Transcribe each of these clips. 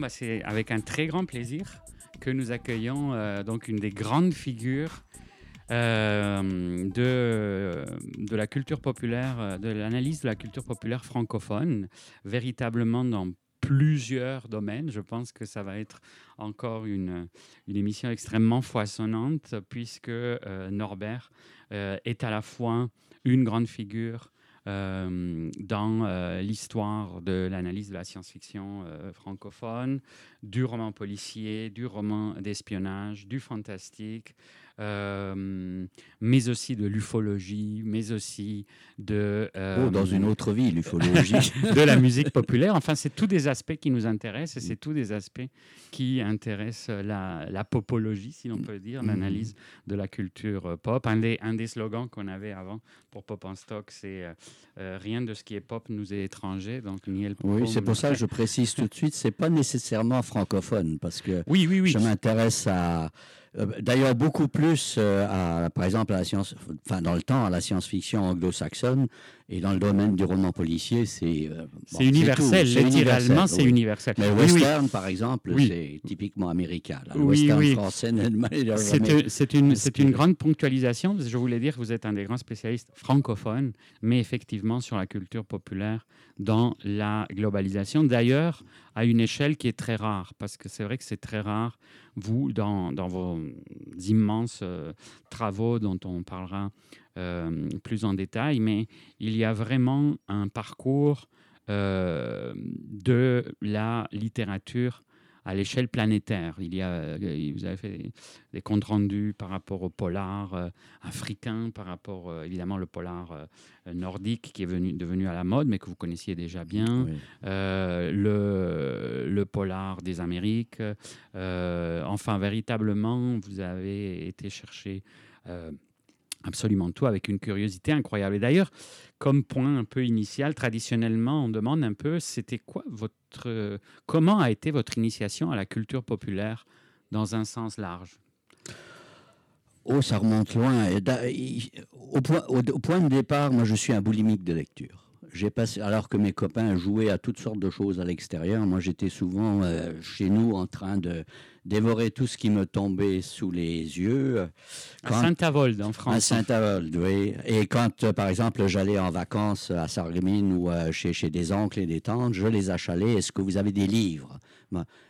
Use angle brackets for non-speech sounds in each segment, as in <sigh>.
Bah, c'est avec un très grand plaisir que nous accueillons euh, donc une des grandes figures euh, de, de la culture populaire, euh, de l'analyse de la culture populaire francophone, véritablement dans plusieurs domaines. Je pense que ça va être encore une, une émission extrêmement foisonnante puisque Norbert est à la fois une grande figure euh, dans euh, l'histoire de l'analyse de la science-fiction euh, francophone, du roman policier, du roman d'espionnage, du fantastique, euh, mais aussi de l'ufologie, mais aussi de... Euh, oh, dans une autre vie, l'ufologie. <laughs> de la musique populaire. Enfin, c'est tous des aspects qui nous intéressent et c'est tous des aspects qui intéressent la, la popologie, si l'on peut dire, l'analyse de la culture pop. Un des, un des slogans qu'on avait avant pour Pop en Stock, c'est euh, rien de ce qui est pop nous est étranger. Donc, Niel Oui, c'est pour ça que je précise tout de suite, c'est pas nécessairement francophone parce que oui, oui, oui. je m'intéresse à euh, d'ailleurs, beaucoup plus, euh, à, par exemple, à la science, enfin, dans le temps, à la science-fiction anglo-saxonne et dans le domaine du roman policier, c'est. Euh, c'est universel, littéralement, c'est universel. Mais le western, par exemple, c'est typiquement américain. le western français <laughs> C'est une, une grande ponctualisation. je voulais dire que vous êtes un des grands spécialistes francophones, mais effectivement sur la culture populaire dans la globalisation. D'ailleurs, à une échelle qui est très rare, parce que c'est vrai que c'est très rare, vous, dans, dans vos immenses euh, travaux dont on parlera euh, plus en détail, mais il y a vraiment un parcours euh, de la littérature à l'échelle planétaire. Il y a, euh, vous avez fait des comptes rendus par rapport au polar euh, africain, par rapport euh, évidemment le polar nordique qui est venu, devenu à la mode, mais que vous connaissiez déjà bien, le, le, polar des Amériques. enfin, véritablement, vous avez été chercher absolument tout avec une curiosité incroyable. Et d'ailleurs, comme point un peu initial, traditionnellement, on demande un peu, c'était quoi votre, comment a été votre initiation à la culture populaire dans un sens large? Oh, ça remonte loin. Au point, au point de départ, moi, je suis un boulimique de lecture j'ai passé, alors que mes copains jouaient à toutes sortes de choses à l'extérieur, moi j'étais souvent euh, chez nous en train de dévorer tout ce qui me tombait sous les yeux. à Saint-Avold, en France. À Saint-Avold, oui. Et quand, euh, par exemple, j'allais en vacances à Sarreguemines ou euh, chez, chez des oncles et des tantes, je les achalais. Est-ce que vous avez des livres?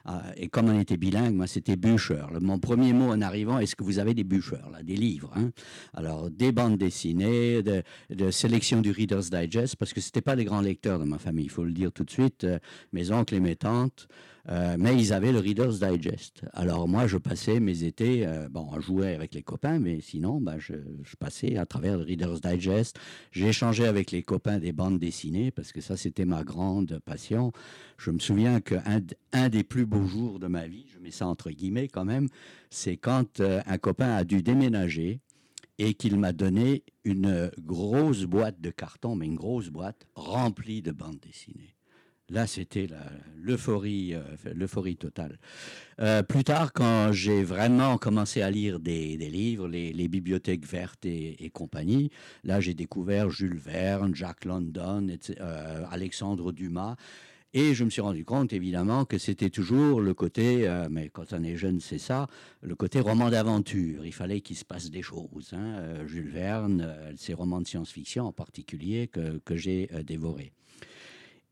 Ah, et comme on était bilingue, moi, c'était bûcheur. Mon premier mot en arrivant, est-ce que vous avez des bûcheurs, là, des livres hein? Alors, des bandes dessinées, de, sélection du Reader's Digest, parce que c'était pas les grands lecteurs de ma famille, il faut le dire tout de suite. Euh, mes oncles et mes tantes, euh, mais ils avaient le Reader's Digest. Alors moi, je passais mes étés, euh, bon, on jouait avec les copains, mais sinon, bah, je, passais à travers le Reader's Digest. Échangé avec les copains des bandes dessinées, parce que ça, c'était ma grande passion. Je me souviens qu'un un des plus beaux jours de ma vie, je mets ça entre guillemets quand même, c'est quand euh, un copain a dû déménager et qu'il m'a donné une grosse boîte de carton, mais une grosse boîte remplie de bandes dessinées. Là, c'était l'euphorie, euh, l'euphorie totale. Euh, plus tard, quand j'ai vraiment commencé à lire des, livres, les, bibliothèques vertes et, compagnie, là, j'ai découvert Jules Verne, Jack London, euh, Alexandre Dumas. Et je me suis rendu compte, évidemment, que c'était toujours le côté, mais quand on est jeune, c'est ça, le côté roman d'aventure. Il fallait qu'il se passe des choses. Hein. Jules Verne, ses romans de science-fiction en particulier, que j'ai dévorés.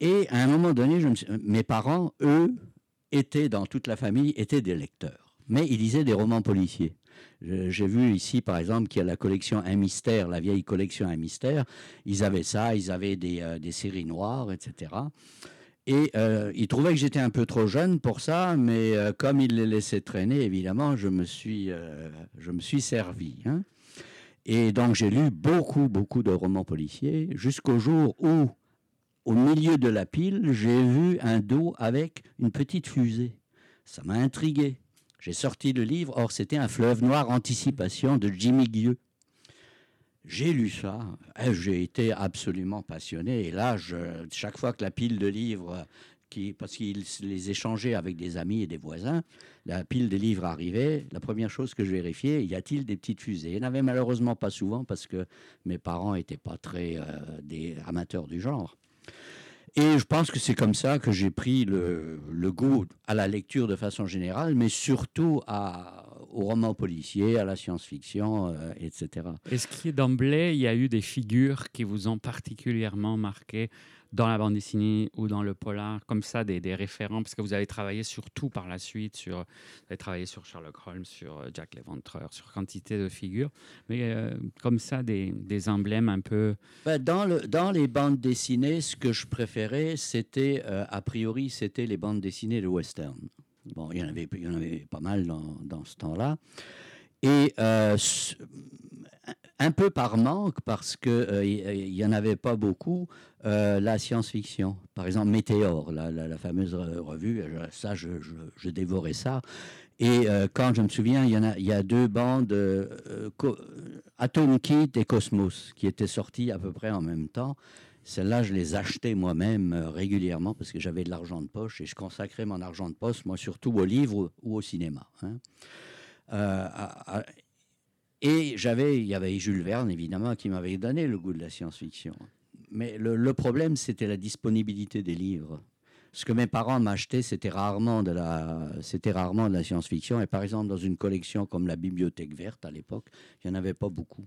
Et à un moment donné, mes parents, eux, étaient dans toute la famille, étaient des lecteurs. Mais ils lisaient des romans policiers. J'ai vu ici, par exemple, qu'il y a la collection Un mystère, la vieille collection Un mystère. Ils avaient ça, ils avaient des, euh, des séries noires, etc. Et euh, ils trouvaient que j'étais un peu trop jeune pour ça, mais euh, comme ils les laissaient traîner, évidemment, je me suis, je me suis servi. Hein. Et donc j'ai lu beaucoup, beaucoup de romans policiers, jusqu'au jour où au milieu de la pile, j'ai vu un dos avec une petite fusée. Ça m'a intrigué. J'ai sorti le livre. Or, c'était un fleuve noir anticipation de Jimmy Guieux. J'ai lu ça, et j'ai été absolument passionné. Et là, chaque fois que la pile de livres, parce qu'il les échangeait avec des amis et des voisins, la pile de livres arrivait, la première chose que je vérifiais, y a-t-il des petites fusées? Il n'y en avait malheureusement pas souvent parce que mes parents n'étaient pas très euh, des amateurs du genre. Et je pense que c'est comme ça que j'ai pris le, goût à la lecture de façon générale, mais surtout à, au roman policier, à la science-fiction, euh, etc. Est-ce qu'il d'emblée, il y a eu des figures qui vous ont particulièrement marqué dans la bande dessinée ou dans le polar, comme ça, des, référents, parce que vous avez travaillé sur tout par la suite, sur, vous avez travaillé sur Sherlock Holmes, sur euh, Jack l'Éventreur, sur quantité de figures, mais euh, comme ça, des, emblèmes un peu... Ben, dans, le, dans les bandes dessinées, ce que je préférais, c'était, a priori, c'était les bandes dessinées de western. Bon, il y en avait, pas mal dans ce temps-là. Et euh, un peu par manque, parce qu'il euh, n'y en avait pas beaucoup, euh, la science-fiction. Par exemple, Météor, la, fameuse revue, ça, je, dévorais ça. Et quand je me souviens, il y, a, deux bandes, Atom Kit et Cosmos, qui étaient sorties à peu près en même temps. Celles-là, je les achetais moi-même euh, régulièrement parce que j'avais de l'argent de poche et je consacrais mon argent de poche, moi, surtout aux livres ou au cinéma. Hein. Euh, et j'avais, il y avait Jules Verne, évidemment, qui m'avait donné le goût de la science-fiction. Mais le problème, c'était la disponibilité des livres ce que mes parents m'achetaient, c'était rarement de la, c'était rarement de la science-fiction. Et par exemple, dans une collection comme la Bibliothèque verte à l'époque, il n'y en avait pas beaucoup.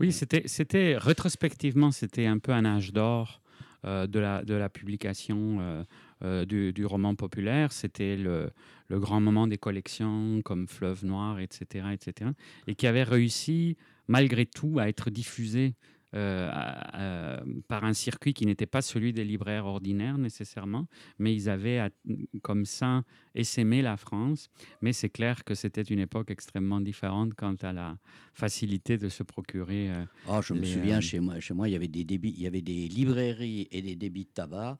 Oui, c'était, c'était rétrospectivement, c'était un peu un âge d'or euh, de, la, de la publication euh, euh, du, du, roman populaire. C'était le, le, grand moment des collections comme Fleuve Noir, etc., etc., et qui avait réussi malgré tout à être diffusé euh, par un circuit qui n'était pas celui des libraires ordinaires nécessairement, mais ils avaient comme ça essaimé la France. Mais c'est clair que c'était une époque extrêmement différente quant à la facilité de se procurer. oh, je me souviens, euh, chez, moi, chez moi, il y avait des débits, il y avait des librairies et des débits de tabac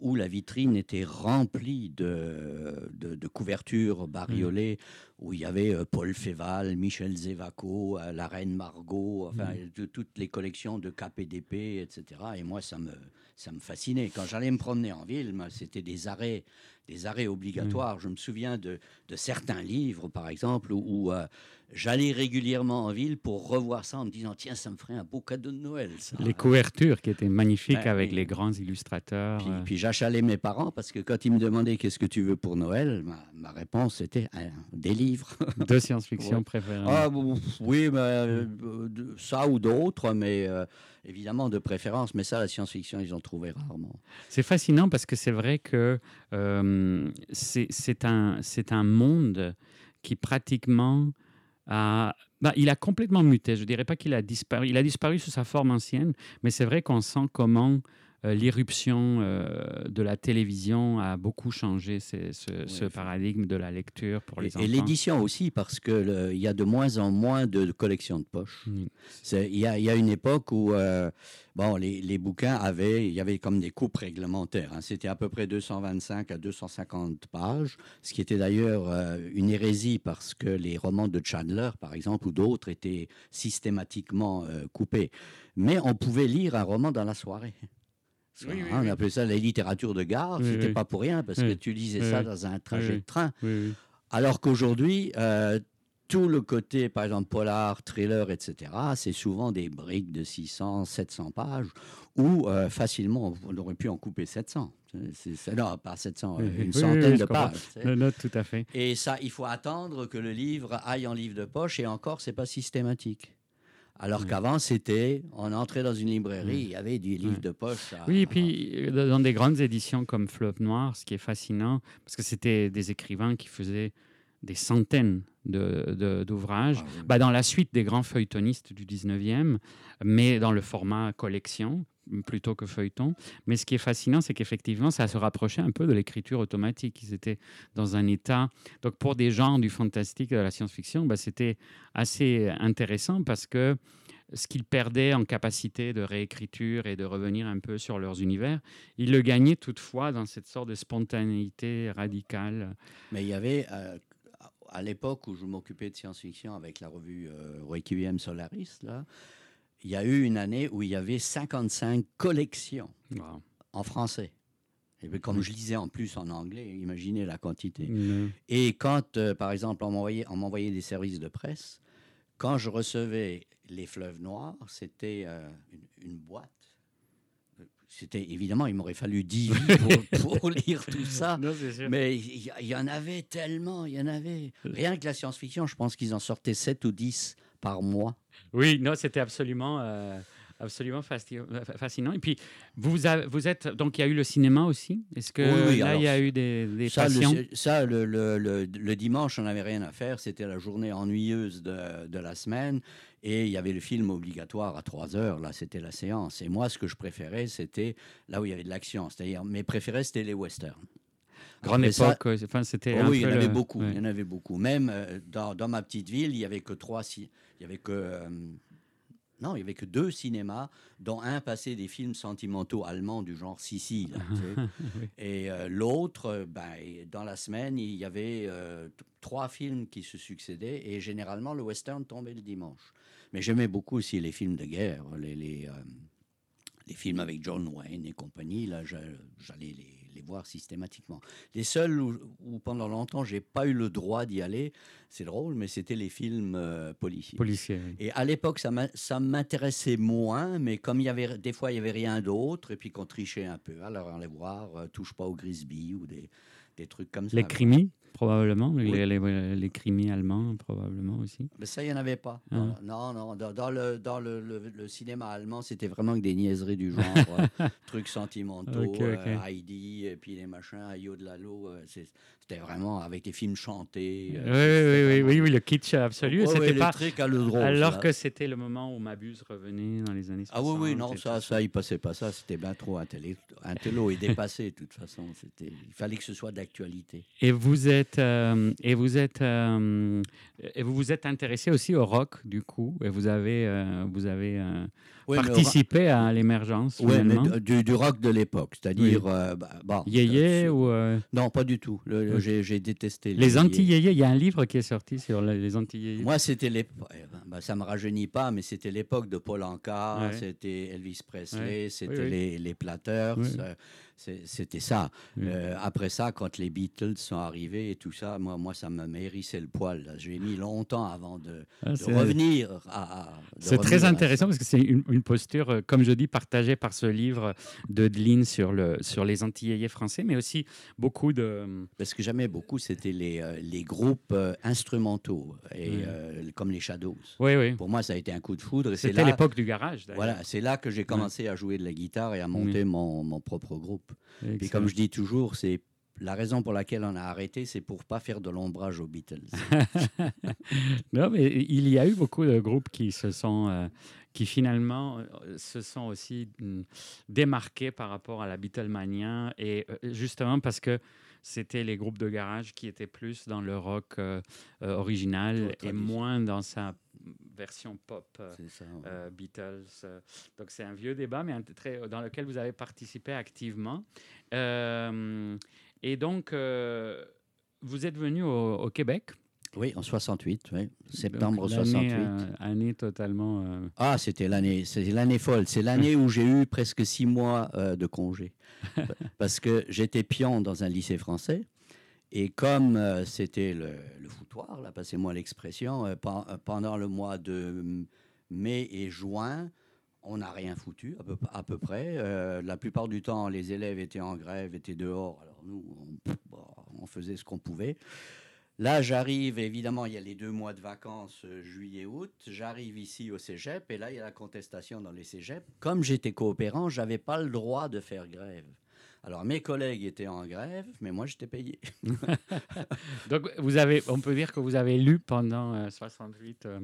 où la vitrine était remplie de, de, couvertures bariolées, mmh. où il y avait euh, Paul Féval, Michel Zévaco, euh, la reine Margot, enfin, mmh. toutes les collections de KPDP, etc. Et moi, ça me, ça me fascinait. Quand j'allais me promener en ville, c'était des arrêts, des arrêts obligatoires. Je me souviens de, de, certains livres, par exemple, où, euh, j'allais régulièrement en ville pour revoir ça en me disant tiens, ça me ferait un beau cadeau de Noël. Les couvertures qui étaient magnifiques ben avec les grands illustrateurs. Puis, euh. puis j'achalais mes parents parce que quand ils me demandaient qu'est-ce que tu veux pour Noël, ma, ma réponse était des livres. <laughs> De science-fiction ouais. préférée. Ah, oui, mais, euh, ça ou d'autres, mais évidemment de préférence, mais ça, la science-fiction, ils ont trouvé rarement. C'est fascinant parce que c'est vrai que euh, c'est un, un monde qui pratiquement a... Bah, il a complètement muté. Je ne dirais pas qu'il a disparu. Il a disparu sous sa forme ancienne, mais c'est vrai qu'on sent comment l'irruption euh, de la télévision a beaucoup changé ce, ce, paradigme de la lecture pour les et, enfants. Et l'édition aussi, parce qu'il y a de moins en moins de, collections de poches. Il y, y, a une époque où euh, bon, les, les, bouquins avaient, il y avait comme des coupes réglementaires. Hein. C'était à peu près 225 à 250 pages, ce qui était d'ailleurs une hérésie parce que les romans de Chandler, par exemple, ou d'autres étaient systématiquement coupés. Mais on pouvait lire un roman dans la soirée. Oui, oui, on appelait ça la littérature de gare. Ce C'était pas pour rien parce que tu lisais ça dans un trajet de train. Alors qu'aujourd'hui, euh, tout le côté, par exemple, polar, thriller, etc., c'est souvent des briques de 600, 700 pages où euh, facilement on aurait pu en couper 700. C'est, non, pas 700, une centaine de pages. note tout à fait. Et ça, il faut attendre que le livre aille en livre de poche et encore, c'est pas systématique. Alors qu'avant, c'était, on entrait dans une librairie, il y avait des livres de poche. oui, et puis euh, dans des grandes éditions comme Fleuve Noir, ce qui est fascinant, parce que c'était des écrivains qui faisaient des centaines d'ouvrages, de, ah bah, dans la suite des grands feuilletonistes du 19e, mais dans le format collection plutôt que feuilleton. Mais ce qui est fascinant, c'est qu'effectivement, ça se rapprochait un peu de l'écriture automatique. Ils étaient dans un état... Donc pour des gens du fantastique et de la science-fiction, bah, c'était assez intéressant parce que ce qu'ils perdaient en capacité de réécriture et de revenir un peu sur leurs univers, ils le gagnaient toutefois dans cette sorte de spontanéité radicale. Mais il y avait, euh, à l'époque où je m'occupais de science-fiction avec la revue euh, Requiem Solaris, là, il y a eu une année où il y avait 55 collections Wow. en français. Et puis, comme je lisais en plus en anglais, imaginez la quantité. Mm. Et quand, euh, par exemple, on m'envoyait, des services de presse, quand je recevais les fleuves noirs, c'était euh, une, une boîte. C'était évidemment, il m'aurait fallu 10 vies pour, <laughs> pour lire tout ça. Non. Mais il y, y en avait tellement, il y en avait. Rien que la science-fiction, je pense qu'ils en sortaient 7 ou 10 par mois. Oui, non, c'était absolument, euh, absolument euh, fascinant. Et puis, vous, avez- vous êtes. Donc, il y a eu le cinéma aussi? Est-ce que Oui, oui, là, alors, il y a eu des, des Ça, patients? le, ça, le, le- le- le dimanche, on n'avait rien à faire. C'était la journée ennuyeuse de, de la semaine. Et il y avait le film obligatoire à 3 heures. Là, c'était la séance. Et moi, ce que je préférais, c'était là où il y avait de l'action. C'est-à-dire, mes préférés, c'était les westerns. Grande ça- époque. Enfin, c'était. Oh oui, il y en avait le- beaucoup. ouais. Il y en avait beaucoup. Même euh, dans, dans ma petite ville, il y avait que trois. ci- Il y avait que euh, non, il y avait que deux cinémas, dont un passait des films sentimentaux allemands du genre tu sais. <laughs> Oui. Et euh, l'autre, ben, dans la semaine, il y avait euh, trois films qui se succédaient et généralement le western tombait le dimanche. Mais j'aimais beaucoup aussi les films de guerre, les, les, euh, les films avec John Wayne et compagnie. Là, j'a- j'allais les, les voir systématiquement. Les seuls où, où pendant longtemps j'ai pas eu le droit d'y aller, c'est drôle, mais c'était les films euh, policiers. Policier. oui. Et à l'époque, ça m'intéressait moins, mais comme il y avait des fois il y avait rien d'autre, et puis qu'on trichait un peu, alors on allait voir, euh, touche pas au Grisby ou des, des trucs comme ça. Les crimis, probablement. Oui. Les, les, les crimis allemands, probablement aussi. Mais ça, il n'y en avait pas. Ah. Non, non, non. Dans, dans le, dans le, le- le cinéma allemand, c'était vraiment que des niaiseries du genre, euh, <laughs> trucs sentimentaux, Ok, ok. euh, Heidi, et puis les machins, Ayo de Lalo. C'était vraiment avec des films chantés. Oui, euh, oui, oui, oui, oui, oui, le kitsch absolu. Ouais, c'était les pas. à de rose, Alors que c'était le moment où Mabuse revenait dans les années 60. Ah oui, oui, non, ça, ça, il passait pas ça. C'était bien trop intello, intello et dépassé, de toute façon. Il fallait que ce soit d'actualité. Et vous êtes euh, et vous êtes euh, et vous vous êtes intéressé aussi au rock du coup et vous avez vous avez Oui, participé à l'émergence du, du rock de l'époque, c'est-à-dire. euh, bah, bon, Yéyé euh, ou euh, Non, pas du tout. Le- j'ai, détesté les yéyés. anti-yéyés. Il y a un livre qui est sorti sur le- les anti-yéyés. Moi, c'était l'époque. Ben, ça me rajeunit pas, mais c'était l'époque de Paul Anka, Ouais. c'était Elvis Presley, Ouais. c'était Oui, oui. les, les Platters. Euh, c'était ça. Oui. Euh, après ça, quand les Beatles sont arrivés et tout ça, moi, moi ça m'a hérissé le poil. J'ai mis longtemps avant de, Ah, de revenir à. C'est très à intéressant parce que c'est une, une posture, euh, comme je dis, partagée par ce livre de Deline sur, le, sur les antillais français, mais aussi beaucoup de... ça. Ce que j'aimais beaucoup, c'était les, euh, les groupes euh, instrumentaux, et, euh, comme les Shadows. Oui, oui. Pour moi, ça a été un coup de foudre. C'était l'époque du garage. Voilà, c'est là que j'ai commencé à jouer de la guitare et à monter mon, mon propre groupe. Et comme je dis toujours, c'est la raison pour laquelle on a arrêté, c'est pour pas faire de l'ombrage aux Beatles. <laughs> Non, mais il y a eu beaucoup de groupes qui se sont, euh, qui finalement euh, se sont aussi mm, démarqués par rapport à la Beatlemania et euh, justement parce que c'était les groupes de garage qui étaient plus dans le rock euh, original et moins dans sa version pop. euh, c'est ça. ouais. euh, Beatles. euh, donc c'est un vieux débat, mais un très, dans lequel vous avez participé activement. Et donc, vous êtes venu au, au Québec. Oui, en 68, oui. septembre Donc, l'année, 68. euh, année totalement. euh, Ah, c'était l'année, c'est l'année folle. C'est l'année où j'ai eu presque six mois euh, de congé. <laughs> Parce que j'étais pion dans un lycée français. Et comme euh, c'était le, foutoir, là, passez-moi l'expression, euh, euh, pendant le mois de mai et juin, on n'a rien foutu, à peu, près. La plupart du temps, les élèves étaient en grève, étaient dehors. Alors nous, on, bon, on faisait ce qu'on pouvait. Là, j'arrive, évidemment, il y a les deux mois de vacances, juillet-août. J'arrive ici au cégep, et là, il y a la contestation dans les cégeps. Comme j'étais coopérant, je n'avais pas le droit de faire grève. Alors, mes collègues étaient en grève, mais moi, j'étais payé. <laughs> Donc, vous avez, on peut dire que vous avez lu pendant euh, 68, euh,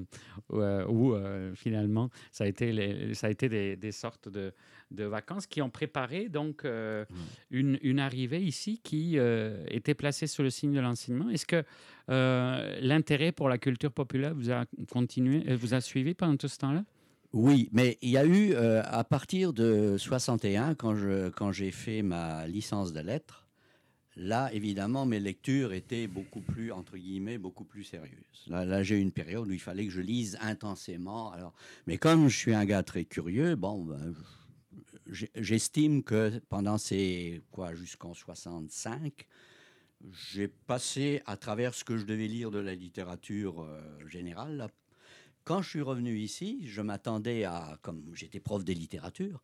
où, euh, où, euh, finalement, ça a été, les- ça a été des, des sortes de, de vacances qui ont préparé donc une, une arrivée ici qui était placée sous le signe de l'enseignement. Est-ce que l'intérêt pour la culture populaire vous a continué, vous a suivi pendant tout ce temps-là? Oui, mais il y a eu, euh, à partir de 61, quand je- quand j'ai fait ma licence de lettres, Là, évidemment, mes lectures étaient beaucoup plus, entre guillemets, beaucoup plus sérieuses. Là, là j'ai eu une période où il fallait que je lise intensément. Alors, mais comme je suis un gars très curieux, bon, ben, j'estime que pendant ces, quoi, jusqu'en 65, j'ai passé à travers ce que je devais lire de la littérature euh, générale. Quand je suis revenu ici, je m'attendais à, comme j'étais prof de littérature,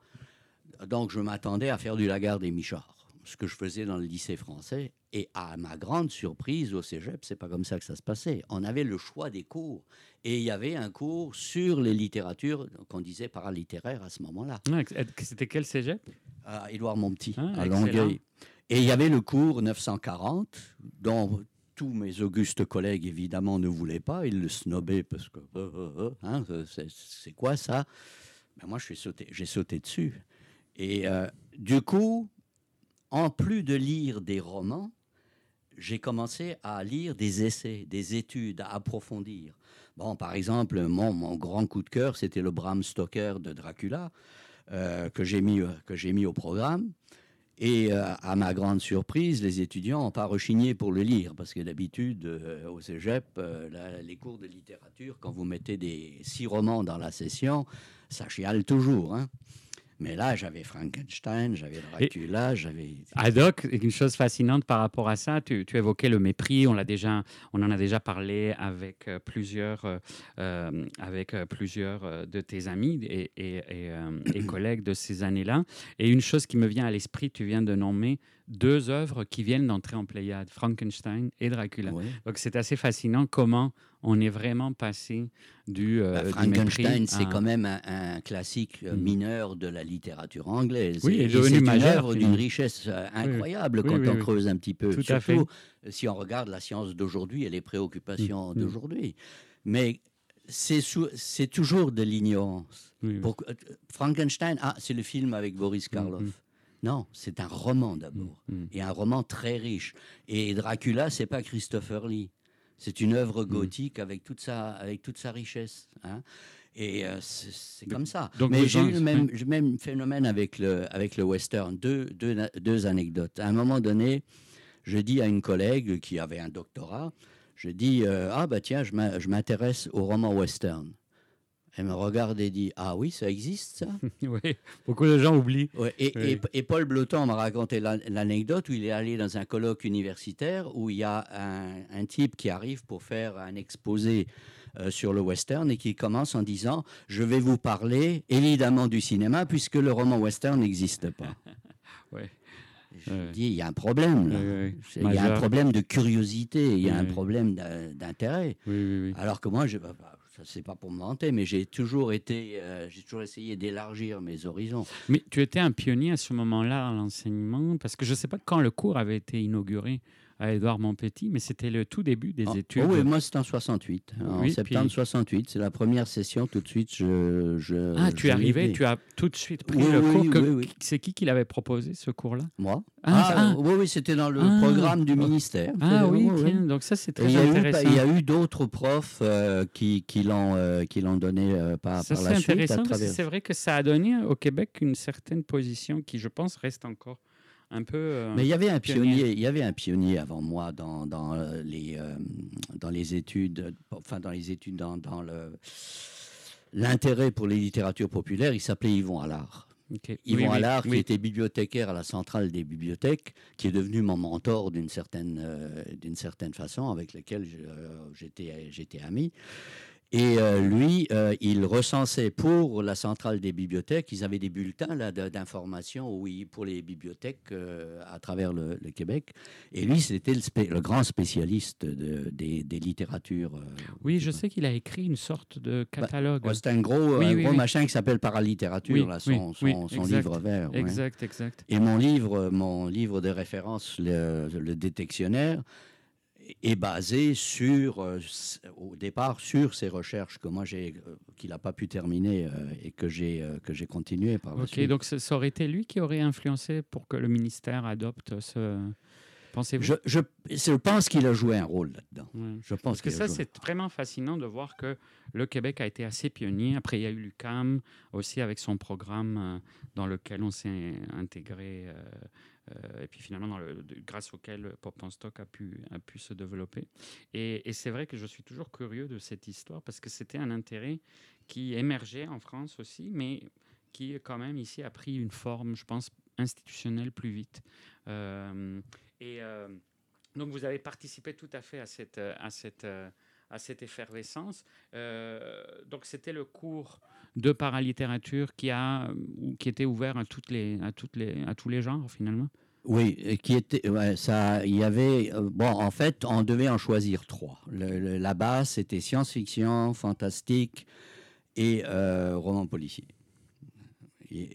donc je m'attendais à faire du Lagarde et Michard ce que je faisais dans le lycée français. Et à ma grande surprise, au cégep, c'est pas comme ça que ça se passait. On avait le choix des cours. Et il y avait un cours sur les littératures qu'on disait paralittéraire à ce moment-là. C'était quel cégep? À Édouard Montpetit, ah, à Longueuil. Et il y avait le cours 940, dont tous mes augustes collègues, évidemment, ne voulaient pas. Ils le snobaient parce que euh, euh, euh, hein, c'est quoi ça? Ben Moi, j'ai sauté, sauté dessus. Et du coup, en plus de lire des romans, j'ai commencé à lire des essais, des études, à approfondir. Bon, par exemple, mon, grand coup de cœur, c'était le Bram Stoker de Dracula, que j'ai mis, mis au programme. Et euh, à ma grande surprise, les étudiants n'ont pas rechigné pour le lire, parce que d'habitude, euh, au cégep, les cours de littérature, quand vous mettez des six romans dans la session, ça chiale toujours. Hein. Mais là, j'avais Frankenstein, j'avais Dracula, j'avais. Adoc, une chose fascinante par rapport à ça, tu, évoquais le mépris. On l'a déjà, on en a déjà parlé avec euh, plusieurs, euh, euh, avec plusieurs de tes amis et, et collègues de ces années-là. Et une chose qui me vient à l'esprit, tu viens de nommer deux œuvres qui viennent d'entrer en Pléiade, Frankenstein et Dracula. Donc c'est assez fascinant comment on est vraiment passé du, euh, bah, Frankenstein, c'est quand même un, classique euh, hmm. mineur de la littérature anglaise. Oui, et, c'est une œuvre d'une richesse euh, incroyable quand on creuse un petit peu. Tout Surtout si on regarde la science d'aujourd'hui et les préoccupations hmm. Hmm. d'aujourd'hui. Mais c'est toujours de l'ignorance. Frankenstein, ah, c'est le film avec Boris Karloff. Non, c'est un roman d'abord, et un roman très riche. Et Dracula, c'est pas Christopher Lee. C'est une œuvre mm. gothique avec toute sa, avec toute sa richesse. Hein. Et euh, c'est comme ça. Mais j'ai eu le même, même, phénomène avec le, avec le western. Deux, deux, deux, anecdotes. À un moment donné, je dis à une collègue qui avait un doctorat, je dis euh, Ah, bah tiens, je m'intéresse au roman western. Elle me regarde et dit Ah oui, ça existe ça <laughs> Oui, beaucoup de gens oublient. et, et, Paul Bloton m'a raconté l'anecdote où il est allé dans un colloque universitaire où il y a un, type qui arrive pour faire un exposé euh, sur le western et qui commence en disant Je vais vous parler évidemment du cinéma puisque le roman western n'existe pas. <laughs> ouais. Je dis, il y a un problème là. il y a un problème de curiosité, il y a un problème d'intérêt. Alors que moi, je, bah, c'est pas pour me vanter, mais j'ai toujours été, euh, j'ai toujours essayé d'élargir mes horizons. Mais tu étais un pionnier à ce moment-là à l'enseignement, parce que je ne sais pas quand le cours avait été inauguré à Édouard Montpetit, mais c'était le tout début des ah, études. Oh oui, moi c'était en 68, en septembre 68, c'est la première session, tout de suite je... je ah, tu es arrivé, tu as tout de suite pris le cours. c'est qui qui l'avait proposé ce cours-là? Moi? Ah, ah, oui, oui, c'était dans le programme du ministère. Ah oui, donc ça c'est très intéressant. il y a eu d'autres profs euh, qui, qui l'ont euh, donné euh, par, par, la suite. C'est intéressant, c'est vrai que ça a donné au Québec une certaine position qui, je pense, reste encore un peu. Euh, Mais il y avait un pionnier. il y avait un pionnier avant moi dans, dans euh, les euh, dans les études, enfin dans les études dans, dans le l'intérêt pour les littératures populaires. Il s'appelait Yvon Allard. Yvon Allard, qui était bibliothécaire à la centrale des bibliothèques, qui est devenu mon mentor d'une certaine, d'une certaine façon, avec lequel j'étais, j'étais ami. Et euh, lui, euh, il recensait pour la centrale des bibliothèques, ils avaient des bulletins d'information pour les bibliothèques euh, à travers le, Québec. Et lui, c'était le, grand spécialiste de, des, littératures. oui, je sais qu'il a écrit une sorte de bah, catalogue. c'est un gros, gros machin qui s'appelle Paralittérature, là, son, son, livre vert. Exact, exact. Et mon livre, mon livre de référence, le, le détectionnaire, est basé sur, euh, au départ, sur ces recherches que moi j'ai, euh, qu'il n'a pas pu terminer euh, et que j'ai que j'ai continué par Ok, donc ça aurait été lui qui aurait influencé pour que le ministère adopte ce. Pensez-vous? Je, je, je, pense qu'il a joué un rôle là-dedans. Je pense Parce que ça, c'est vraiment fascinant de voir que le Québec a été assez pionnier. Après, il y a eu l'UCAM aussi avec son programme dans lequel on s'est intégré et puis finalement grâce auquel Pop en Stock a pu, se développer. Et, c'est vrai que je suis toujours curieux de cette histoire parce que c'était un intérêt qui émergeait en France aussi, mais qui quand même ici a pris une forme, je pense, institutionnelle plus vite. et donc vous avez participé tout à fait à cette, à cette, à cette effervescence. Euh, donc c'était le cours de paralittérature qui, a, qui était ouvert à, toutes les, à, toutes les, à tous les genres finalement. Oui, qui était, ça, il y avait, euh, bon, en fait, on devait en choisir trois. la base, c'était science-fiction, fantastique et euh, roman policier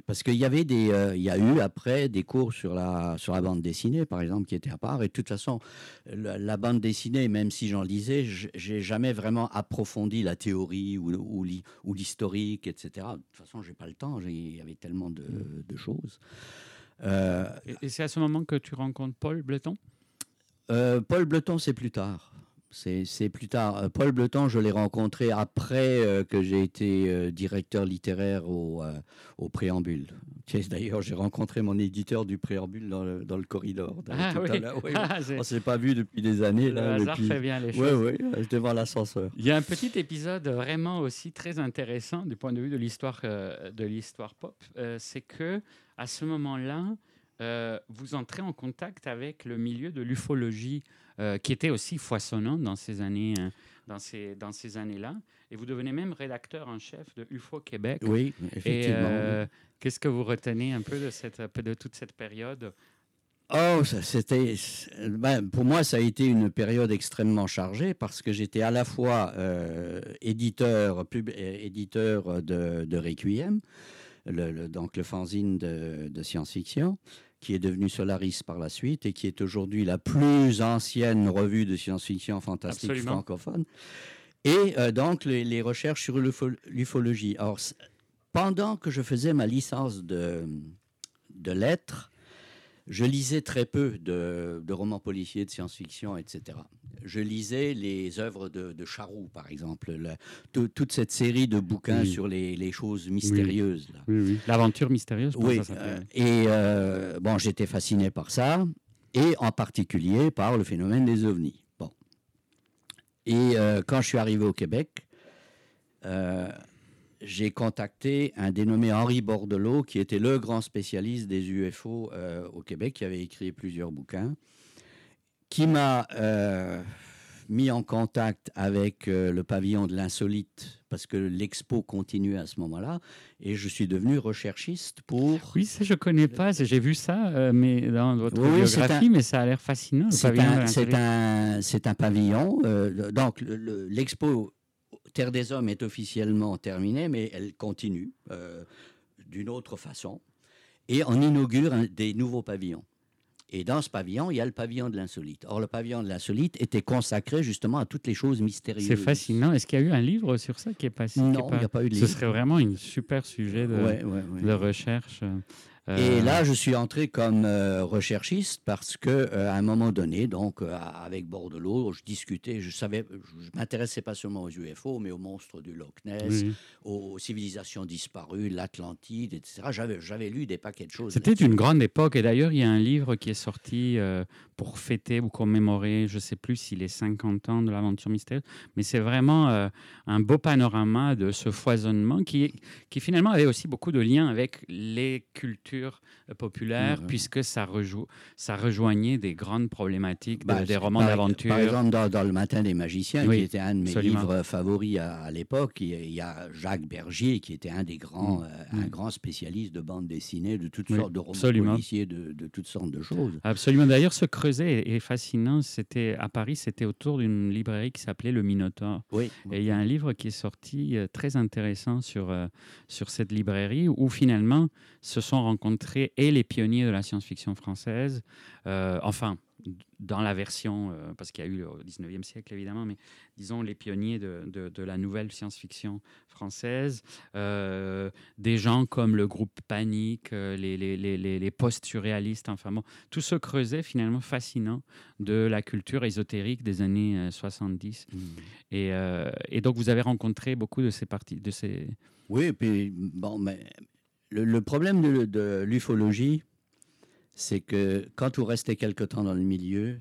parce qu'il y avait des, euh, il y a eu après des cours sur la sur la bande dessinée, par exemple, qui étaient à part. Et de toute façon, la, bande dessinée, même si j'en lisais, j'ai jamais vraiment approfondi la théorie ou, ou, l'historique, etc. De toute façon, j'ai pas le temps. Il y avait tellement de, de choses. Euh, et c'est à ce moment que tu rencontres Paul Bleton? Euh, Paul Bleton, c'est plus tard. C'est plus tard. Euh, Paul Bleton, je l'ai rencontré après euh, que j'ai été euh, directeur littéraire au, au Préambule. D'ailleurs, j'ai rencontré mon éditeur du Préambule dans le, dans le corridor. Ah, <laughs> oui. Ah, on ne s'est pas vu depuis des années. Le là, hasard fait bien les choses. Oui, oui, devant l'ascenseur. Il y a un petit épisode vraiment aussi très intéressant du point de vue de l'histoire de l'histoire pop. C'est que à ce moment-là, vous entrez en contact avec le milieu de l'ufologie euh, qui était aussi foisonnant dans ces années, euh, dans ces, dans ces années-là. Et vous devenez même rédacteur en chef de UFO Québec. Oui, effectivement. Euh, qu'est-ce que vous retenez un peu de, cette, de toute cette période? Oh, c'était, ben, pour moi, ça a été une période extrêmement chargée parce que j'étais à la fois éditeur, pub, éditeur de, de Requiem, le, donc le fanzine de, de science-fiction, qui est devenue Solaris par la suite et qui est aujourd'hui la plus ancienne revue de science-fiction fantastique francophone. Et euh, donc les, recherches sur l'ufologie. Alors, pendant que je faisais ma licence de, de lettres, je lisais très peu de, de romans policiers, de science-fiction, etc je lisais les œuvres de, de Charroux, par exemple, toute cette série de bouquins sur les, choses mystérieuses. L'aventure mystérieuse. Oui. Euh, et euh, bon, j'étais fasciné par ça, et en particulier par le phénomène des ovnis. Bon. Et euh, quand je suis arrivé au Québec, j'ai contacté un dénommé Henri Bordelot, qui était le grand spécialiste des UFO au Québec, qui avait écrit plusieurs bouquins qui m'a euh, mis en contact avec euh, le pavillon de l'insolite parce que l'expo continuait à ce moment-là et je suis devenu recherchiste pour. Oui, ça je connais pas, j'ai vu ça, euh, mais dans votre biographie, mais ça a l'air fascinant. C'est un, c'est un, pavillon. donc l'expo Terre des Hommes est officiellement terminée, mais elle continue d'une autre façon et on inaugure des nouveaux pavillons. Et dans ce pavillon, il y a le pavillon de l'insolite. Or, le pavillon de l'insolite était consacré justement à toutes les choses mystérieuses. C'est fascinant. Est-ce qu'il y a eu un livre sur ça qui est passé Non, il n'y a pas eu de livre. Ce serait vraiment un super sujet de, de recherche. Et euh, là, je suis entré comme euh, recherchiste parce que euh, à un moment donné, donc avec Bordelot, je discutais, je savais, je m'intéressais pas seulement aux UFO, mais aux monstres du Loch Ness, aux civilisations disparues, l'Atlantide, etc. J'avais, j'avais lu des paquets de choses. C'était une grande époque, et d'ailleurs, il y a un livre qui est sorti pour fêter ou commémorer, je sais plus si les 50 ans de l'aventure mystérieuse, mais c'est vraiment un beau panorama de ce foisonnement qui, qui finalement avait aussi beaucoup de liens avec les cultures euh, populaire, puisque ça, ça rejoignait des grandes problématiques bah, des romans d'aventure. Par exemple, dans, Le Matin des Magiciens, qui était un de mes livres favoris à, l'époque, il, y a Jacques Bergier, qui était un des grands, mm. euh, un mm. grand spécialiste de bande dessinée, de toutes sortes de romans policiers, de, de, toutes sortes de choses. Absolument. D'ailleurs, ce est, fascinant. C'était à Paris, c'était autour d'une librairie qui s'appelait Le Minotaure. Oui. Et il y a un livre qui est sorti euh, très intéressant sur, sur cette librairie, où finalement se sont rencontrés et les pionniers de la science-fiction française, euh, enfin, dans la version, euh, parce qu'il y a eu au 19e siècle évidemment, mais disons les pionniers de, de, la nouvelle science-fiction française, euh, des gens comme le groupe Panique, les, les, les, les post-surréalistes, enfin bon, tout ce creuset finalement fascinant de la culture ésotérique des années 70. Mmh. Et, et, donc vous avez rencontré beaucoup de ces parties, de ces... Oui, et puis bon, mais le, problème de, l'ufologie, c'est que quand vous restez quelque temps dans le milieu,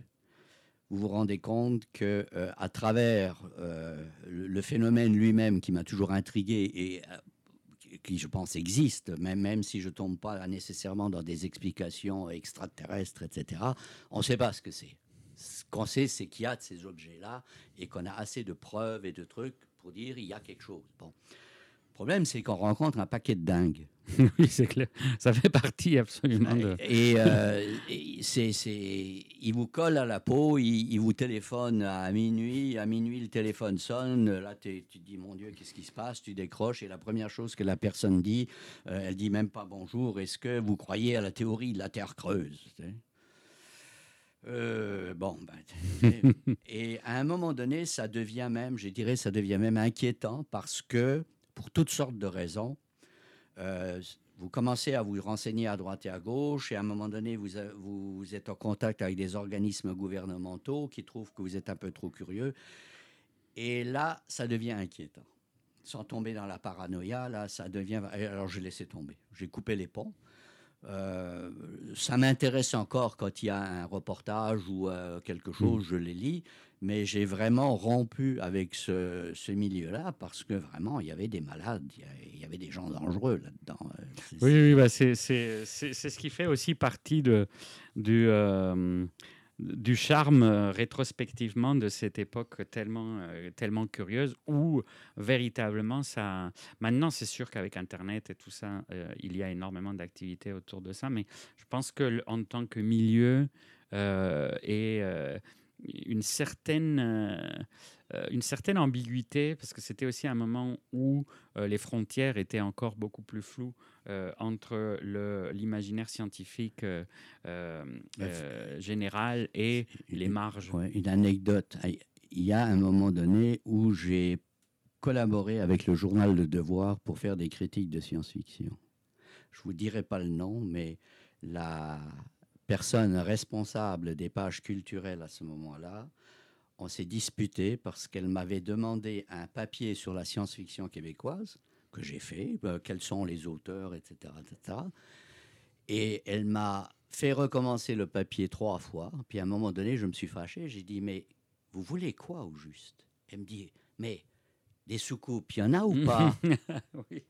vous vous rendez compte que euh, à travers euh, le, phénomène lui-même qui m'a toujours intrigué et euh, qui, je pense, existe, même, même si je ne tombe pas nécessairement dans des explications extraterrestres, etc., on ne sait pas ce que c'est. Ce qu'on sait, c'est qu'il y a de ces objets-là et qu'on a assez de preuves et de trucs pour dire il y a quelque chose. Bon. Le problème, c'est qu'on rencontre un paquet de dingues. <laughs> oui, c'est clair. Ça fait partie absolument de. Et, euh, et c'est, c'est, il vous colle à la peau, il, il vous téléphone à minuit. À minuit, le téléphone sonne. Là, tu te dis, mon Dieu, qu'est-ce qui se passe? Tu décroches et la première chose que la personne dit, euh, elle dit même pas bonjour. Est-ce que vous croyez à la théorie de la Terre creuse Euh, bon, ben, <laughs> et à un moment donné, ça devient même, je dirais, ça devient même inquiétant parce que, pour toutes sortes de raisons, euh, vous commencez à vous renseigner à droite et à gauche, et à un moment donné, vous, a- vous, êtes en contact avec des organismes gouvernementaux qui trouvent que vous êtes un peu trop curieux. Et là, ça devient inquiétant. Sans tomber dans la paranoïa, là, ça devient... Alors, j'ai laissé tomber. J'ai coupé les ponts. Euh, ça m'intéresse encore quand il y a un reportage ou euh, quelque chose, je les lis, mais j'ai vraiment rompu avec ce, ce milieu-là parce que vraiment, il y avait des malades, il y a- il y avait des gens dangereux là-dedans. Euh, Oui, oui, bah c'est ce qui fait aussi partie de, du, euh, du charme euh, rétrospectivement de cette époque tellement, euh, tellement curieuse où véritablement ça... Maintenant, c'est sûr qu'avec Internet et tout ça, il y a énormément d'activités autour de ça, mais je pense que en tant que milieu et une certaine... euh, euh, une certaine ambiguïté, parce que c'était aussi un moment où euh, les frontières étaient encore beaucoup plus floues euh, entre l'imaginaire scientifique général et les marges. Ouais, une anecdote. Il y a un moment donné où j'ai collaboré avec le journal Le Devoir pour faire des critiques de science-fiction. Je vous dirai pas le nom, mais la personne responsable des pages culturelles à ce moment-là, on s'est disputé parce qu'elle m'avait demandé un papier sur la science-fiction québécoise que j'ai fait, euh, quels sont les auteurs, etc., etc. Et elle m'a fait recommencer le papier trois fois. Puis à un moment donné, je me suis fâché. J'ai dit, mais vous voulez quoi au juste? Elle me dit, mais des soucoupes, il y en a ou <laughs> pas? oui,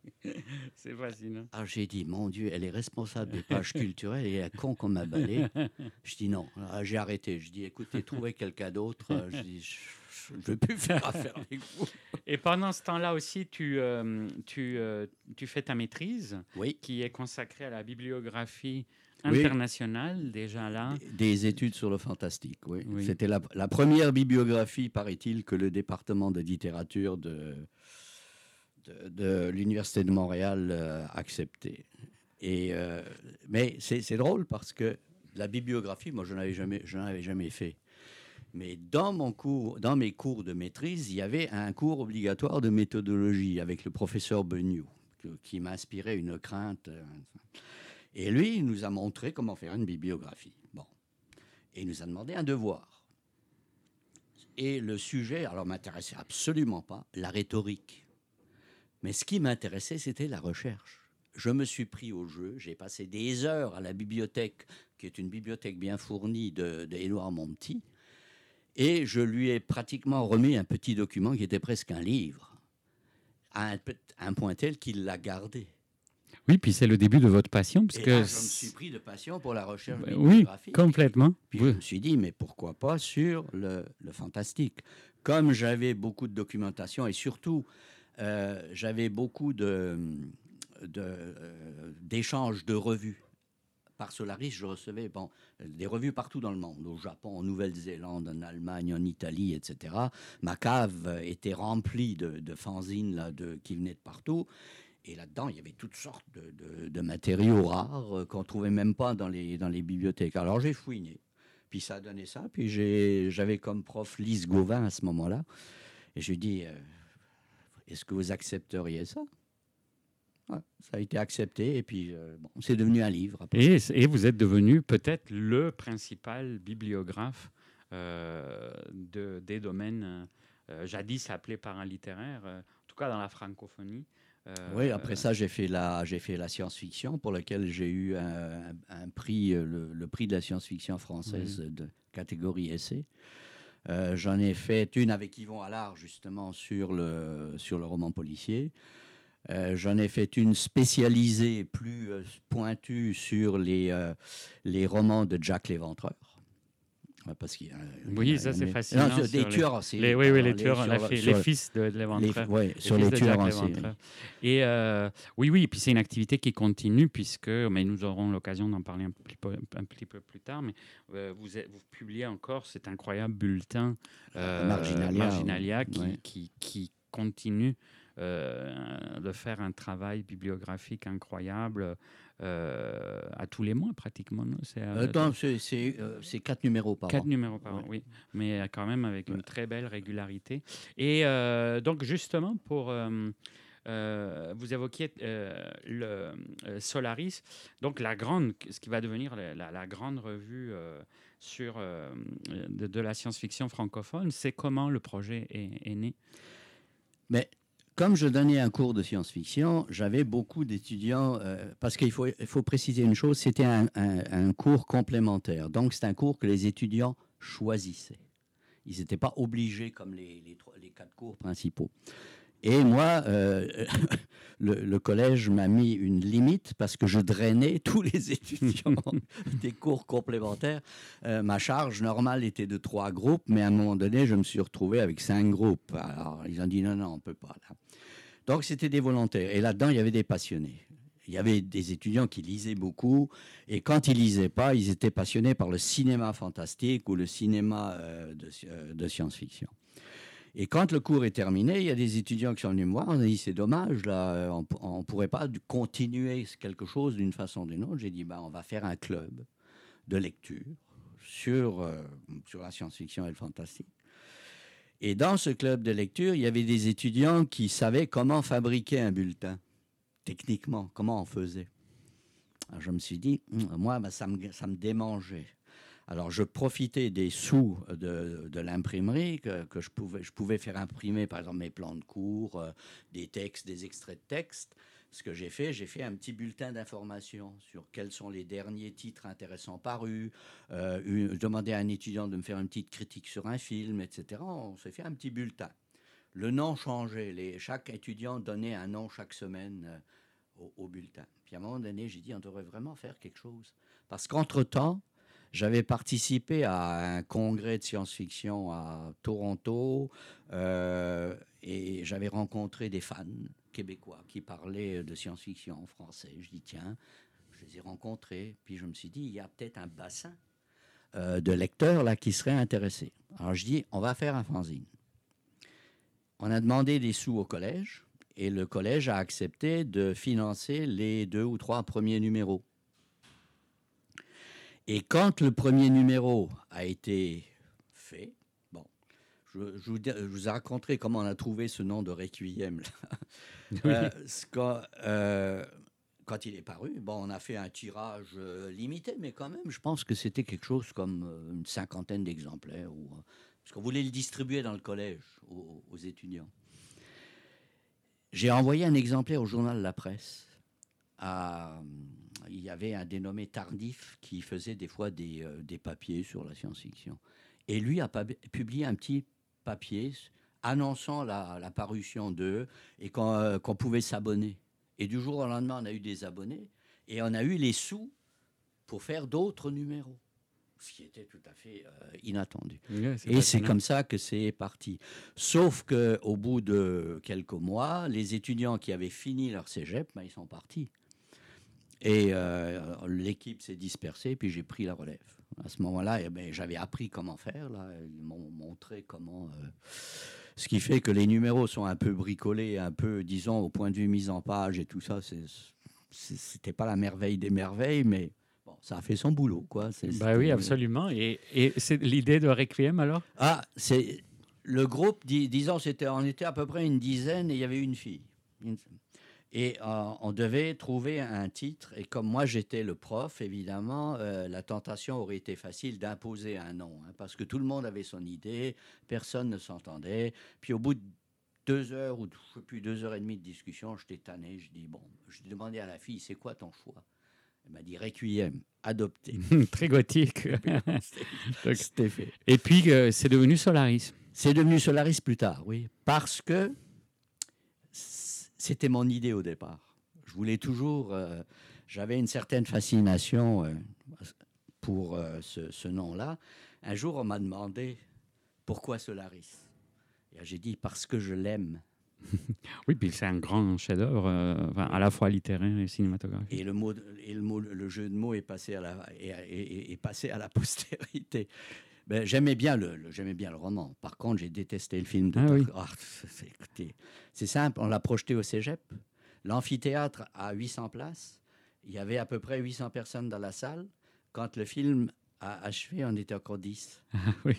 c'est fascinant. Alors j'ai dit, mon Dieu, elle est responsable des pages culturelles et elle est con comme un balai. <laughs> Je dis non. Alors, J'ai arrêté. Je dis, écoutez, trouvez quelqu'un d'autre. Euh, Je dis, je ne veux plus faire affaire avec vous. Et pendant ce temps-là aussi, tu, euh, tu, euh, tu fais ta maîtrise Oui. qui est consacrée à la bibliographie Oui. internationale, déjà là. Des études sur le fantastique, oui. Oui. C'était la, la première bibliographie, paraît-il, que le département de littérature de, de, de l'Université de Montréal euh, acceptait. Et, euh, mais c'est c'est drôle parce que la bibliographie, moi, je n'en avais jamais, je avais jamais fait. Mais dans, mon cours, dans mes cours de maîtrise, il y avait un cours obligatoire de méthodologie avec le professeur que- qui m'inspirait une crainte. euh, Et lui, il nous a montré comment faire une bibliographie. Bon. Et il nous a demandé un devoir. Et le sujet, alors, m'intéressait absolument pas, la rhétorique. Mais ce qui m'intéressait, c'était la recherche. Je me suis pris au jeu, j'ai passé des heures à la bibliothèque, qui est une bibliothèque bien fournie de, de Monti, et je lui ai pratiquement remis un petit document qui était presque un livre, un, un point tel qu'il l'a gardé. Oui, puis c'est le début de votre passion, parce Et que là, je me suis pris de passion pour la recherche Ben oui, complètement. Puis Oui. je me suis dit, mais pourquoi pas sur le, le fantastique? Comme j'avais beaucoup de documentation et surtout, euh, j'avais beaucoup de, de, euh, d'échanges de revues. Par Solaris, je recevais bon, des revues partout dans le monde, au Japon, en Nouvelle-Zélande, en Allemagne, en Italie, etc. Ma cave était remplie de, de fanzines là, de, qui venaient de partout. Et là-dedans, il y avait toutes sortes de, matériaux rares euh, qu'on trouvait même pas dans les, bibliothèques. Alors j'ai fouiné. Puis ça a donné ça. Puis j'avais comme prof Lise Gauvin à ce moment-là. Et je lui ai dit, euh, est-ce que vous accepteriez ça? Ça a été accepté. Et puis, euh, bon, c'est devenu un livre. Et, vous êtes devenu peut-être le principal bibliographe de, des domaines jadis appelés paralittéraires, euh, en tout cas dans la francophonie, oui, après ça, j'ai fait la, j'ai fait la science-fiction pour laquelle j'ai eu un, prix, le, prix de la science-fiction française de catégorie essai. J'en ai fait une avec Yvon Allard, justement, sur le, sur le roman policier. Euh, j'en ai fait une spécialisée plus euh, pointue sur les, euh, les romans de Jack Léventreur. Parce qu'il oui, ça c'est fascinant. Non, des tueurs en série. Oui, oui, les tueurs, les, fils de, Léventreur. Oui, sur les tueurs en série. Et oui, oui, puis c'est une activité qui continue puisque, mais nous aurons l'occasion d'en parler un petit, peu, un petit peu plus tard, mais vous, vous publiez encore cet incroyable bulletin Marginalia, Marginalia qui, qui, qui, continue euh, de faire un travail bibliographique incroyable euh, à tous les mois pratiquement. Euh, c'est quatre numéros par an. Quatre numéros par an, oui. Mais quand même avec une très belle régularité. Et donc justement pour... vous évoquiez le Solaris, donc la grande, ce qui va devenir la, grande revue sur de, la science-fiction francophone. C'est comment le projet est, est né? Mais comme je donnais un cours de science-fiction, j'avais beaucoup d'étudiants, euh, parce qu'il faut, préciser une chose, c'était un, cours complémentaire. Donc, c'est un cours que les étudiants choisissaient. Ils n'étaient pas obligés comme les, quatre cours principaux. Et moi, euh, <laughs> le, collège m'a mis une limite parce que je drainais <laughs> tous les étudiants <laughs> des cours complémentaires. Euh, ma charge normale était de trois groupes, mais à un moment donné, je me suis retrouvé avec cinq groupes. Alors, ils ont dit non, non, on ne peut pas. Là. Donc, c'était des volontaires. Et là-dedans, il y avait des passionnés. Il y avait des étudiants qui lisaient beaucoup, et quand ils lisaient pas, ils étaient passionnés par le cinéma fantastique ou le cinéma euh, de science-fiction. Et quand le cours est terminé, il y a des étudiants qui sont venus me voir, on a dit c'est dommage, là, euh, on ne pourrait pas continuer quelque chose d'une façon ou d'une autre. J'ai dit bah, on va faire un club de lecture sur, euh, sur la science-fiction et le fantastique. Et dans ce club de lecture, il y avait des étudiants qui savaient comment fabriquer un bulletin, techniquement, comment on faisait. Alors je me suis dit, moi, bah, ça, me, ça me démangeait. Alors, je profitais des sous de, l'imprimerie que, je, pouvais, je pouvais faire imprimer, par exemple, mes plans de cours, euh, des textes, des extraits de textes. Ce que j'ai fait, j'ai fait un petit bulletin d'information sur quels sont les derniers titres intéressants parus. Euh, je demandais à un étudiant de me faire une petite critique sur un film, etc. On s'est fait un petit bulletin. Le nom changeait. Les, chaque étudiant donnait un nom chaque semaine euh, au, au bulletin. Puis à un moment donné, j'ai dit, on devrait vraiment faire quelque chose. Parce qu'entre-temps, j'avais participé à un congrès de science-fiction à Toronto euh, et j'avais rencontré des fans québécois qui parlaient de science-fiction en français. Je dis tiens, je les ai rencontrés, puis je me suis dit il y a peut-être un bassin euh, de lecteurs là qui seraient intéressés. Alors je dis on va faire un fanzine. On a demandé des sous au collège et le collège a accepté de financer les deux ou trois premiers numéros. Et quand le premier numéro a été fait, bon, je, vous, je vous, raconterai comment on a trouvé ce nom de Requiem. <laughs> Euh, quand, euh, quand, il est paru, bon, on a fait un tirage euh, limité, mais quand même, je pense que c'était quelque chose comme une cinquantaine d'exemplaires. Ou, parce qu'on voulait le distribuer dans le collège aux, aux étudiants. J'ai envoyé un exemplaire au journal La Presse à il y avait un dénommé Tardif qui faisait des fois des, euh, des papiers sur la science-fiction. Et lui a publié un petit papier annonçant la, la parution d'eux et euh, qu'on pouvait s'abonner. Et du jour au lendemain, on a eu des abonnés et on a eu les sous pour faire d'autres numéros ce qui était tout à fait euh, inattendu. et c'est comme ça que c'est parti. Sauf que au bout de quelques mois, les étudiants qui avaient fini leur cégep, ben, ils sont partis. Et euh, l'équipe s'est dispersée, puis j'ai pris la relève. À ce moment-là, eh ben, j'avais appris comment faire. Là. Ils m'ont montré comment. Euh, ce qui fait que les numéros sont un peu bricolés, un peu, disons, au point de vue mise en page et tout ça. C'était pas la merveille des merveilles, mais bon, ça a fait son boulot, quoi. Bah oui, absolument. Et, et c'est l'idée de Requiem alors? Ah, c'est le groupe. disons, c'était, on était à peu près une dizaine et il y avait une fille. Une, et euh, on devait trouver un titre. Et comme moi, j'étais le prof, évidemment, euh, la tentation aurait été facile d'imposer un nom. Hein, parce que tout le monde avait son idée, personne ne s'entendait. Puis au bout de deux heures ou plus, deux heures et demie de discussion, j'étais tanné. Je dis, bon, je demandé à la fille, c'est quoi ton choix? Elle m'a dit, Requiem, adopté. <laughs> Très gothique. <laughs> <laughs> C'était fait. Et puis, euh, c'est devenu Solaris. C'est devenu Solaris plus tard, oui. Parce que c'était mon idée au départ. Je voulais toujours. euh, J'avais une certaine fascination euh, pour euh, ce, ce nom-là. Un jour, on m'a demandé pourquoi Solaris. Et j'ai dit parce que je l'aime. <laughs> Oui, puis c'est un grand chef-d'œuvre, enfin, à la fois littéraire et cinématographique. Et le mot, et le, mot, le jeu de mots est passé à la, est, est- est passé à la postérité. Ben, j'aimais bien le, le- j'aimais bien le roman. Par contre, j'ai détesté le film de. Ah oui. Ah, <laughs> écoutez, c'est simple. On l'a projeté au Cégep. L'amphithéâtre a 800 places. Il y avait à peu près 800 personnes dans la salle. Quand le film a achevé, on était encore 10. <laughs> oui,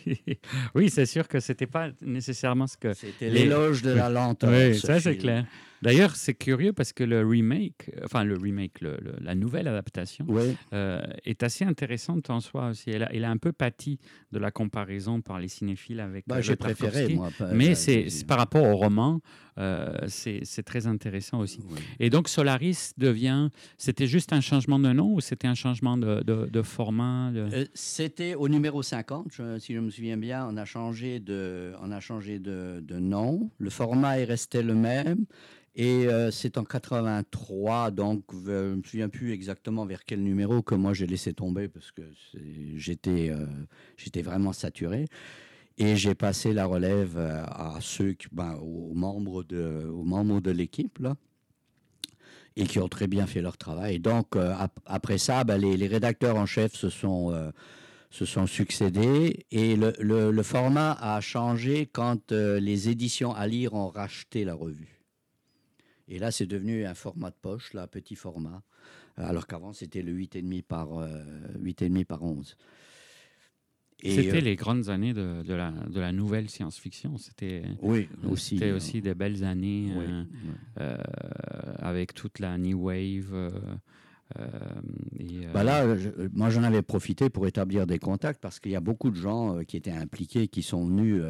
oui c'est sûr que c'était pas nécessairement ce que. C'était les- l'éloge de la lenteur. Oui, ce ça c'est clair. D'ailleurs, c'est curieux parce que le remake, euh, enfin le remake, le- le- la nouvelle adaptation, Oui, euh, est assez intéressante en soi aussi. Elle a, elle a un peu pâti de la comparaison par les cinéphiles avec. bah, euh, j'ai préféré, moi. pas- Mais ça, c'est par rapport au roman, euh, c'est c'est très intéressant aussi. Oui. Et donc Solaris devient, c'était juste un changement de nom ou c'était un changement de, de- de format de- Euh, C'était au numéro 50, je- si je me souviens bien, on a changé de, on a changé de, de nom. Le format est resté le même. Et euh, c'est en 83, donc euh, je ne me souviens plus exactement vers quel numéro que moi j'ai laissé tomber parce que j'étais euh, j'étais vraiment saturé. Et j'ai passé la relève euh, à ceux, ben, aux membres de, aux membres de l'équipe, là, et qui ont très bien fait leur travail. Donc, euh, ap- après ça, ben, les, rédacteurs en chef se sont, euh, se sont succédés et le, format a changé quand les éditions à lire ont racheté la revue. Et là, c'est devenu un format de poche, là, petit format, alors qu'avant, c'était le 8,5 par, euh, 8,5 par 11. C'était euh, les grandes années de, de la, de la nouvelle science-fiction. C'était oui, aussi. euh, aussi des belles années oui, euh, oui. avec toute la new wave. euh, et, Bah là, je- moi j'en avais profité pour établir des contacts parce qu'il y a beaucoup de gens qui étaient impliqués, qui sont venus.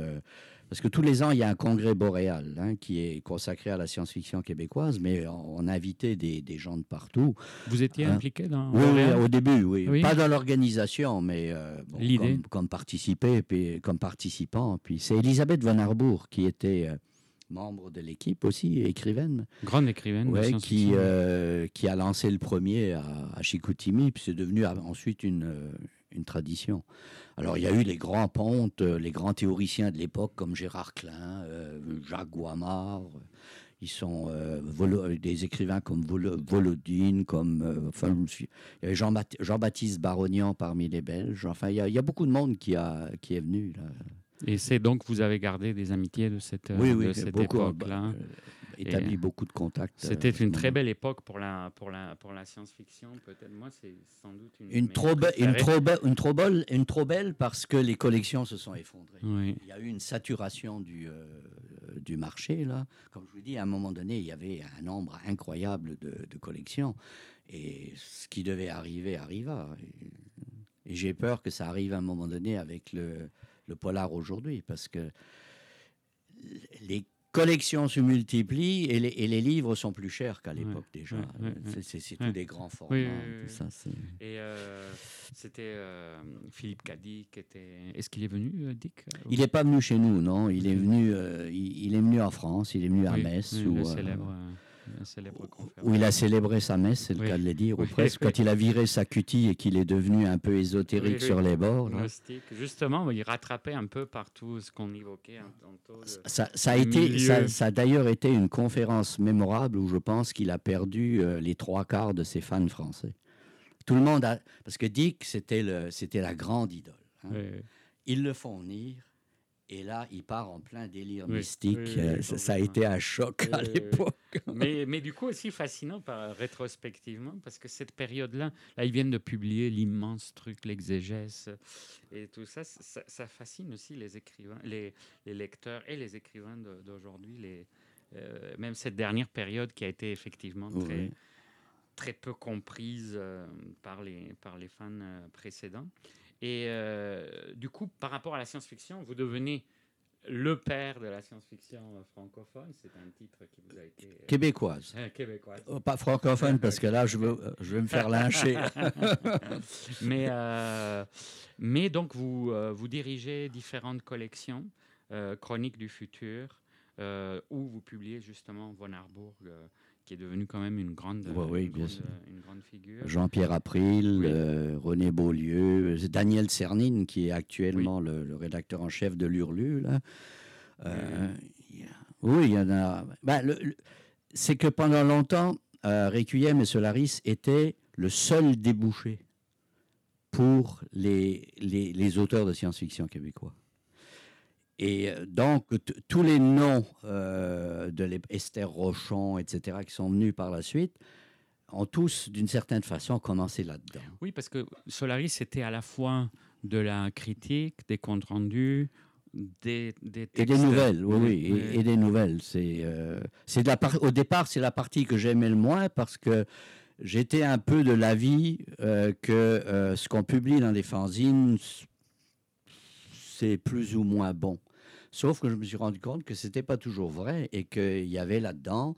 Parce que tous les ans, il y a un congrès boréal hein, qui est consacré à la science-fiction québécoise, mais on, a invité des, des gens de partout. vous étiez hein? impliqué dans Oui, oui, au début, oui. Oui. Pas dans l'organisation, mais euh, bon, comme, comme participer, puis comme participant. Puis c'est Elisabeth Van Arbour qui était euh, membre de l'équipe aussi, écrivaine. Grande écrivaine Ouais, qui, euh, qui a lancé le premier à, à Chicoutimi, puis c'est devenu a- ensuite une, euh, une tradition. Alors il y a eu les grands pontes, euh, les grands théoriciens de l'époque comme Gérard Klein, euh, Jacques Guamard. Ils sont euh, des écrivains comme Volo- Volodine, comme euh, enfin, il y avait Jean-Baptiste Barognan parmi les Belges. Enfin, il y, a, il y a beaucoup de monde qui, a, qui est venu. Là. Et c'est donc vous avez gardé des amitiés de cette, euh, oui, oui, de cette époque-là. Euh, établi Et, beaucoup de contacts. euh, C'était une très belle époque pour la, pour la, pour la science-fiction. Peut-être moi, c'est sans doute une, Une trop, be- une, trop une, trop belle, une trop belle parce que les collections se sont effondrées. Oui. Il y a eu une saturation du, euh, du marché. Là. Comme je vous dis, à un moment donné, il y avait un nombre incroyable de, de collections. Et ce qui devait arriver arriva. Et, et j'ai peur que ça arrive à un moment donné avec le, le polar aujourd'hui. Parce que les collections se multiplient et les, et les livres sont plus chers qu'à l'époque déjà. ouais, ouais, C'est- tous des grands formats. Oui, oui, oui, tout ça, c'est- Et euh, c'était euh, Philippe Caddy qui était. Est-ce qu'il est venu, euh, Dick Il n'est pas venu chez nous, non. Il est venu, euh, il, il est venu en France. Il est venu à Metz où, célèbre, euh, où il a célébré sa messe, c'est le Oui. cas de le dire, ou Oui, presque. Quand il a viré sa cutie et qu'il est devenu un peu ésotérique Oui, sur les bords. là. Justement, il rattrapait un peu partout ce qu'on évoquait hein, tantôt. Ça, ça a été, milieu. ça, ça a d'ailleurs été une conférence mémorable où je pense qu'il a perdu euh, les trois quarts de ses fans français. Tout le monde a, parce que Dick c'était la grande idole. hein. Ils le font venir. Et là, il part en plein délire Oui, mystique. oui, oui, Euh, oui, ça, ça a été un choc à oui. l'époque. <laughs> mais, mais du coup aussi fascinant par, rétrospectivement parce que cette période-là, là ils viennent de publier l'immense truc, l'exégèse et tout ça, ça, ça fascine aussi les écrivains, les, les lecteurs et les écrivains d'aujourd'hui, les, euh, même cette dernière période qui a été effectivement très, très peu comprise euh, par, les, par les fans euh, précédents. Et euh, du coup, par rapport à la science-fiction, vous devenez le père de la science-fiction francophone. C'est un titre qui vous a été. euh, Québécoise. euh, <laughs> québécoise. Oh, Pas francophone, parce que là, je, veux, je vais me faire <laughs> lyncher. <laughs> mais, euh, mais donc, vous, euh, vous dirigez différentes collections, euh, Chroniques du futur, euh, où vous publiez justement Von Harburg, euh, qui est devenu quand même une grande, Ouais, oui, une bien grande, sûr. une grande figure. Jean-Pierre April, Oui. euh, René Beaulieu, Daniel Cernine, qui est actuellement le, le rédacteur en chef de l'Urlu. là. Euh, il y a- oui, il y en a. Ben, le- le- c'est que pendant longtemps, Requiem et Solaris étaient le seul débouché pour les, les, les auteurs de science-fiction québécois. Et euh, donc, tous les noms euh, de Esther Rochon, etc., qui sont venus par la suite, ont tous, d'une certaine façon, commencé là-dedans. Oui, parce que Solaris, c'était à la fois de la critique, des comptes rendus, des, des Et textes. des nouvelles, oui, oui, Oui, et, des nouvelles. C'est, euh, c'est de la par- au départ, c'est la partie que j'aimais le moins parce que j'étais un peu de l'avis euh, que ce qu'on publie dans les fanzines, c'est plus ou moins bon. Sauf que je me suis rendu compte que c'était pas toujours vrai et qu'il y avait là-dedans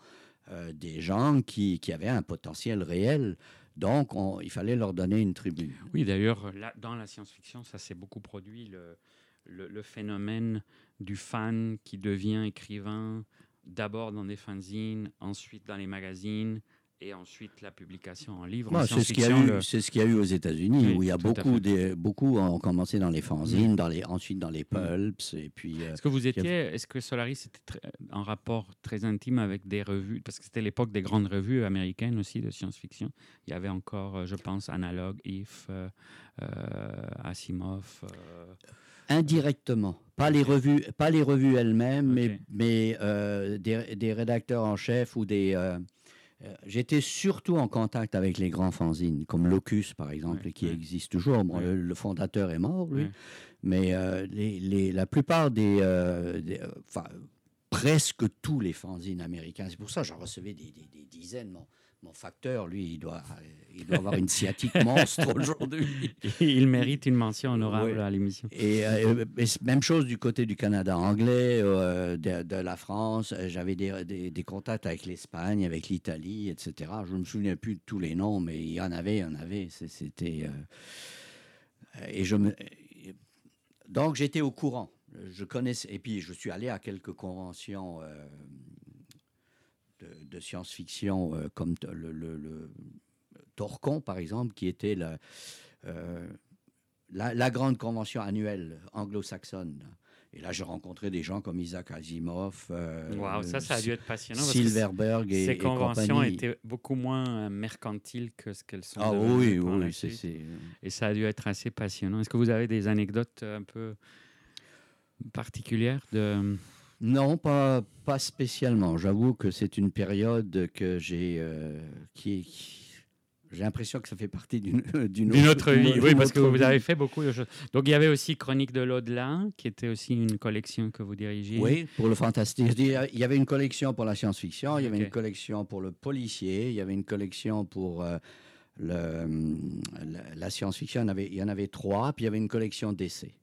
euh, des gens qui, qui avaient un potentiel réel. Donc, on- il fallait leur donner une tribune. Oui, d'ailleurs, dans la science-fiction, ça s'est beaucoup produit, le, le, le phénomène du fan qui devient écrivain, d'abord dans des fanzines, ensuite dans les magazines, et ensuite la publication en livre. C'est ce qu'il y a eu, le- c'est ce qu'il y a eu aux États-Unis Oui, où il y a beaucoup, des, beaucoup ont commencé dans les fanzines, dans les, ensuite dans les pulps et puis euh, Est-ce que vous étiez, est-ce que Solaris était en rapport très intime avec des revues Parce que c'était l'époque des grandes revues américaines aussi de science-fiction. Il y avait encore, euh, je pense, Analog, If, euh, Asimov. euh, indirectement, pas les revues, pas les revues elles-mêmes, mais, mais euh, des, des rédacteurs en chef ou des. Euh, J'étais surtout en contact avec les grands fanzines, comme Locus par exemple, qui existe toujours. Bon, le, le fondateur est mort, lui, mais euh, les, les- la plupart des, euh, des, enfin, presque tous les fanzines américains. C'est pour ça que j'en recevais des, des- des dizaines. Mon facteur, lui, il doit, il doit avoir une sciatique <laughs> monstre aujourd'hui. Il mérite une mention honorable Oui. à l'émission. Et, euh, et même chose du côté du Canada anglais, euh, de, de la France. J'avais des, des- des contacts avec l'Espagne, avec l'Italie, etc. Je ne me souviens plus de tous les noms, mais il y en avait, il y en avait. C'était. euh, et je me. Donc j'étais au courant. Je connaissais. Et puis je suis allé à quelques conventions de, science-fiction, euh, comme le, le- le Torcon, par exemple, qui était la, euh, la, la grande convention annuelle anglo-saxonne. Et là, j'ai rencontré des gens comme Isaac Asimov, euh, ça, ça a dû être passionnant. Silverberg et, Ces conventions compagnie. étaient beaucoup moins mercantiles que ce qu'elles sont. Ah oui, oui, c'est... Et ça a dû être assez passionnant. Est-ce que vous avez des anecdotes un peu particulières de... Non, pas, pas spécialement. J'avoue que c'est une période que j'ai... euh, qui, est- qui- J'ai l'impression que ça fait partie d'une <laughs> d'une D'une autre vie, oui, parce que autre vous vie. avez fait beaucoup de choses. Donc il y avait aussi Chronique de l'au-delà, qui était aussi une collection que vous dirigiez. Oui, pour le fantastique. Il y avait une collection pour la science-fiction, il y avait une collection pour le policier, il y avait une collection pour euh, le, hum, la, la science-fiction. Il il y en avait trois, puis il y avait une collection d'essais.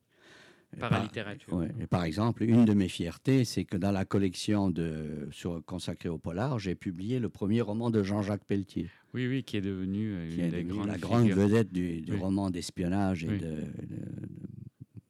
Par la littérature. ouais. Et par exemple, une de mes fiertés, c'est que dans la collection de, sur, consacrée au polar, j'ai publié le premier roman de Jean-Jacques Pelletier, Oui, oui, qui est devenu euh, qui une est des devenu grandes la grande vedette du, du Oui. roman d'espionnage et Oui. de- de-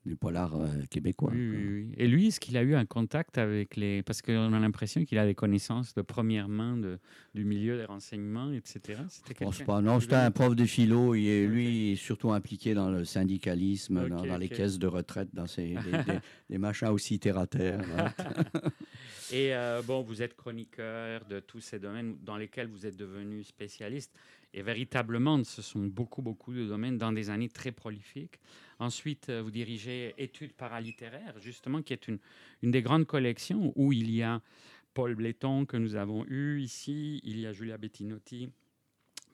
du polar euh, québécois. Oui, oui, oui. Et lui, est-ce qu'il a eu un contact avec les... Parce qu'on a l'impression qu'il a des connaissances de première main de, du milieu des renseignements, etc. C'était Je pense pas. Non, c'était un prof de philo. Il est, lui, il est surtout impliqué dans le syndicalisme, dans, les caisses de retraite, dans ces, <laughs> des, des- des machins aussi terre à terre. hein. <laughs> Et euh, bon, vous êtes chroniqueur de tous ces domaines dans lesquels vous êtes devenu spécialiste. Et véritablement, ce sont beaucoup, beaucoup de domaines dans des années très prolifiques. Ensuite, euh, vous dirigez Études paralittéraires, justement, qui est une, une des grandes collections où il y a Paul Bléton, que nous avons eu ici, il y a Julia Bettinotti,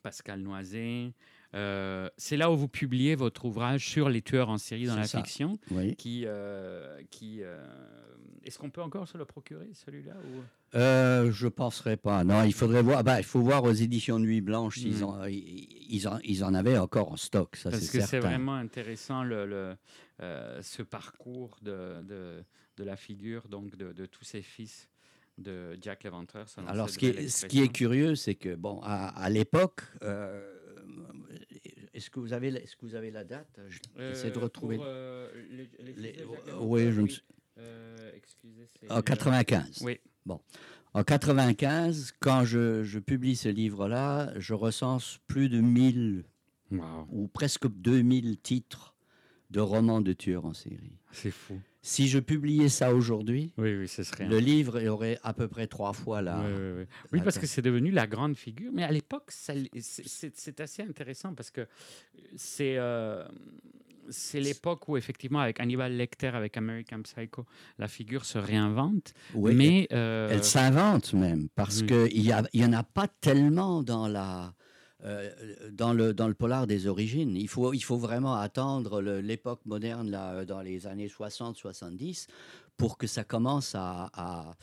Pascal Noiset. Euh, C'est là où vous publiez votre ouvrage sur les tueurs en série dans la ça. fiction Oui. qui, euh, qui euh, est-ce qu'on peut encore se le procurer celui-là ou... Euh, je penserais pas. Non, il faudrait voir. bah, il faut voir aux éditions Nuit Blanche s'ils Mm. en- ils, en, ils en avaient encore en stock. Ça, Parce que c'est vraiment intéressant le, le- euh, ce parcours de, de, de la figure donc de, de tous ces fils de Jack l'Éventreur. Alors, ce qui est, ce qui est curieux, c'est que, bon, à, à l'époque, euh, est-ce que, vous avez la- est-ce que vous avez la date? J'essaie de retrouver. pour, euh, les- les les- fils de Jack oui, je me suis- excusez, En euh, 95. Oui. En 95, quand je, je publie ce livre-là, je recense plus de 1000 Wow, ou presque 2000 titres de romans de tueurs en série. c'est fou. Si je publiais ça aujourd'hui, Oui, oui, ce serait. le livre aurait à peu près trois fois la. Oui, parce que c'est devenu la grande figure. Mais à l'époque, c'est assez intéressant parce que c'est euh, c'est l'époque où, effectivement, avec Hannibal Lecter, avec American Psycho, la figure se réinvente. Oui, mais. euh, Elle s'invente même, parce oui. qu'il n'y y en a pas tellement dans, la, euh, dans, le, dans le polar des origines. Il faut, il faut vraiment attendre l'époque moderne, là, dans les années 60-70, pour que ça commence à, à-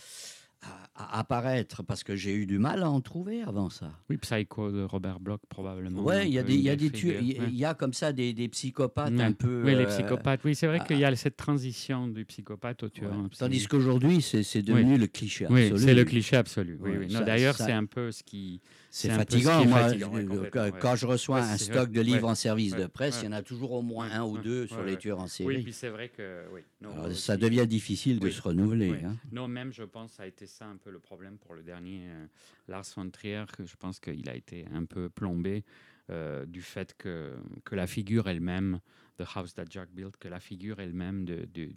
à- à apparaître, parce que j'ai eu du mal à en trouver avant ça. oui, Psycho de Robert Bloch, probablement. Oui, il y a des, il y a des il ouais. y comme ça des, des psychopathes Ouais. un peu... Oui, les euh, psychopathes. Oui, c'est vrai ah, qu'il y a cette transition du psychopathe au tueur. ouais. Tandis qu'aujourd'hui, c'est devenu le cliché Oui, absolu. c'est le cliché absolu. Oui, oui. D'ailleurs, c'est un peu ce qui. C'est fatigant. Moi, fatigant, ouais, quand, ouais. quand je reçois Ouais, un stock de livres en service de presse, il y en a toujours au moins un ou deux sur les tueurs en Oui, série. puis c'est vrai que. Oui. Non, Alors, aussi- ça devient difficile de Oui. se renouveler. Oui. hein. Non, même je pense que ça a été ça un peu le problème pour le dernier euh, Lars von Trier, que je pense qu'il a été un peu plombé euh, du fait que, que la figure elle-même, The House That Jack Built, que la figure elle-même de, du,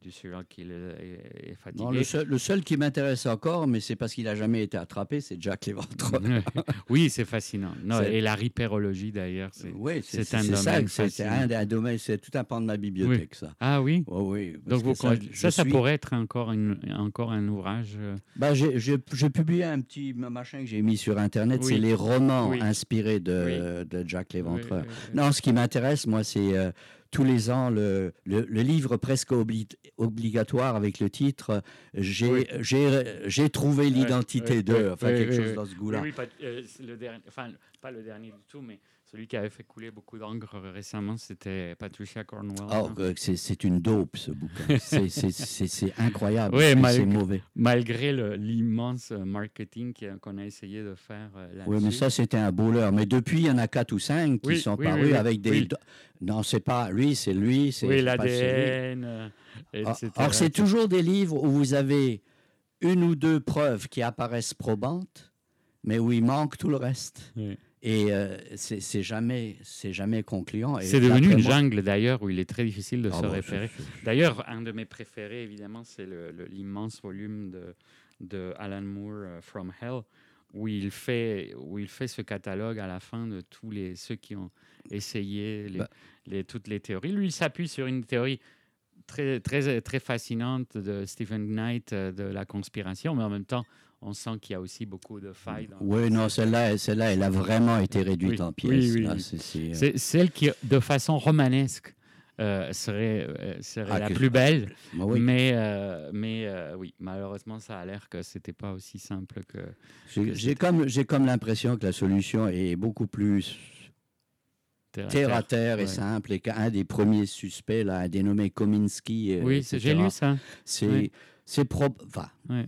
du serial killer est, est fatiguée. Non, le, seul, le seul qui m'intéresse encore, mais c'est parce qu'il n'a jamais été attrapé, c'est Jack Léventreur. <laughs> oui, c'est fascinant. Non, et la ripérologie d'ailleurs. c'est- Oui, c'est un ça, domaine c'est un, un domaine, c'est tout un pan de ma bibliothèque, ça. Ah oui? Oui, oui. donc vous, ça, ça, suis- pourrait être encore, une, encore un ouvrage. euh, Bah, j'ai- publié un petit machin que j'ai mis sur Internet, Oui. c'est les romans Oui. inspirés de, de Jack Léventreur. Non, ce qui m'intéresse, moi, c'est euh, tous les ans le, le- le livre presque obli- obligatoire avec le titre J'ai Oui. trouvé l'identité d'eux, enfin quelque chose dans ce goût-là. oui, pas, euh, c'est le dernier, enfin, pas le dernier du tout, mais celui qui avait fait couler beaucoup d'encre récemment, c'était Patricia Cornwell. Oh, hein. euh, c'est une dope, ce bouquin. <laughs> C'est- c'est- incroyable. Ouais, mais mal- c'est mauvais. Malgré l'immense marketing qu'on a essayé de faire euh. Oui, mais ça, c'était un bowler. Mais depuis, il y en a quatre ou cinq qui Oui, sont oui, parus oui, oui, avec des. oui. Non, c'est pas lui, c'est lui. c'est Oui, l'ADN, euh, Ah. Alors, c'est toujours des livres où vous avez une ou deux preuves qui apparaissent probantes, mais où il manque tout le reste. Oui. Et euh, c'est c'est jamais, jamais concluant. Et C'est devenu une jungle d'ailleurs où il est très difficile de Ah se bon, référer. D'ailleurs, un de mes préférés, évidemment, c'est l'immense volume de, de Alan Moore, euh, From Hell, où il, fait, où il fait ce catalogue à la fin de tous les, ceux qui ont essayé les, Bah. les- toutes les théories. Lui, il s'appuie sur une théorie très, très, très fascinante de Stephen Knight euh, de la conspiration, mais en même temps, on sent qu'il y a aussi beaucoup de failles. Oui, non, celle-là, celle-là, elle a vraiment été réduite Oui, en pièces. oui, là, oui. c'est- c'est, euh, celle qui, de façon romanesque, euh, serait, euh, serait Ah, la plus belle. bah oui. Mais, euh, mais oui, malheureusement, ça a l'air que c'était pas aussi simple que J'ai comme, j'ai comme l'impression que la solution est beaucoup plus terre à terre à terre. terre et ouais. simple, et qu'un des premiers suspects, là, un dénommé Kominsky, euh, Oui, j'ai lu ça. c'est oui. c'est enfin, Ouais.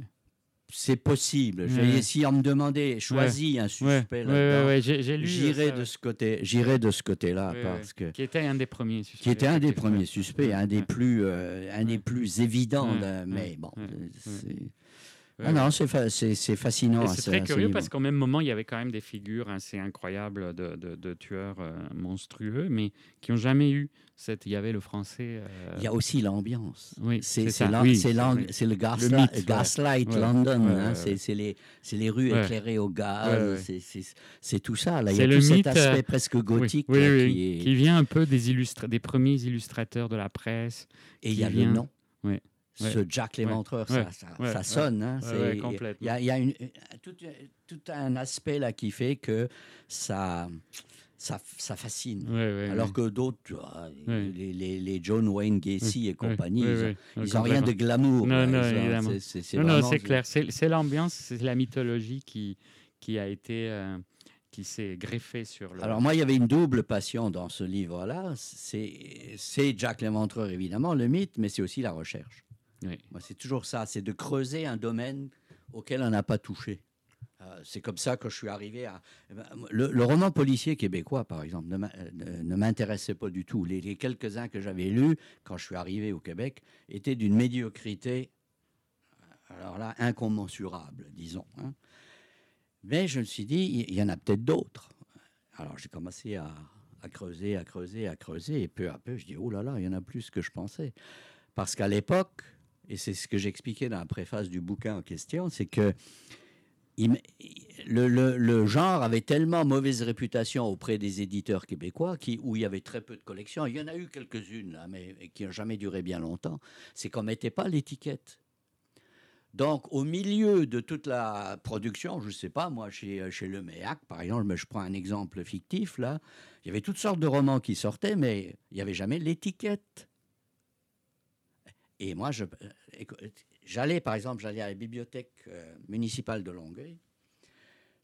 possible. Ouais. si on me demandait, choisis un Ouais, suspect ouais, ouais, ouais, lu. j'irais ça, de ce côté, j'irais de ce côté-là Ouais, parce que Qui était un des premiers suspects. qui était un des premiers suspects, un des Ouais. plus, euh, un des Ouais. plus évidents. Ouais, là, ouais, mais bon, ouais, euh, c'est- Ouais, ah non, c'est fa- fascinant. À c'est ce- très curieux parce qu'au même moment, il y avait quand même des figures assez incroyables de, de- de tueurs euh, monstrueux, mais qui n'ont jamais eu cette. Il y avait le français. euh, Il y a aussi l'ambiance. Oui, C'est l'am- oui, le, mythe, ouais. gaslight Ouais, London. ouais, hein, ouais, c'est les, c'est les rues éclairées au gaz. C'est- tout ça. Là. Il y C'est a le tout cet mythe, aspect euh, presque Oui, gothique oui, là, oui, qui est- qui vient un peu des, premiers illustrateurs de la presse. Et il y a le nom. Ouais, Ce Jack Léventreur, ouais, ça, sonne. hein, il y a- y une- tout, tout un aspect là qui fait que ça, ça, ça fascine. Alors que d'autres, les, les- les John Wayne Gacy et compagnie, ils n'ont rien de glamour. Non, là, non, c'est- vraiment clair. C'est l'ambiance, c'est la mythologie qui, qui a été. euh, qui s'est greffé sur le. Alors moi, il y avait une double passion dans ce livre-là. C'est Jack l'Inventeur, évidemment, le mythe, mais c'est aussi la recherche. Moi, c'est toujours ça, c'est de creuser un domaine auquel on n'a pas touché. Euh, c'est comme ça que je suis arrivé à... eh ben, Le, roman policier québécois, par exemple, ne euh, m'intéressait pas du tout. Les, quelques-uns que j'avais lus quand je suis arrivé au Québec étaient d'une médiocrité, euh, alors là, incommensurable, disons. hein. Mais je me suis dit, il y en a peut-être d'autres. Alors j'ai commencé à creuser, à creuser, à creuser, et peu à peu, je dis, oh là là, il y en a plus que je pensais. Parce qu'à l'époque, et c'est ce que j'expliquais dans la préface du bouquin en question, c'est que le, genre avait tellement mauvaise réputation auprès des éditeurs québécois qui, où il y avait très peu de collections. Il y en a eu quelques-unes, là, mais qui n'ont jamais duré bien longtemps. C'est qu'on ne mettait pas l'étiquette. Donc, au milieu de toute la production, je ne sais pas, moi, chez, chez Le par exemple, mais je prends un exemple fictif, là, il y avait toutes sortes de romans qui sortaient, mais il n'y avait jamais l'étiquette. Et moi, euh, j'allais, par exemple, j'allais à la bibliothèque euh, municipale de Longueuil.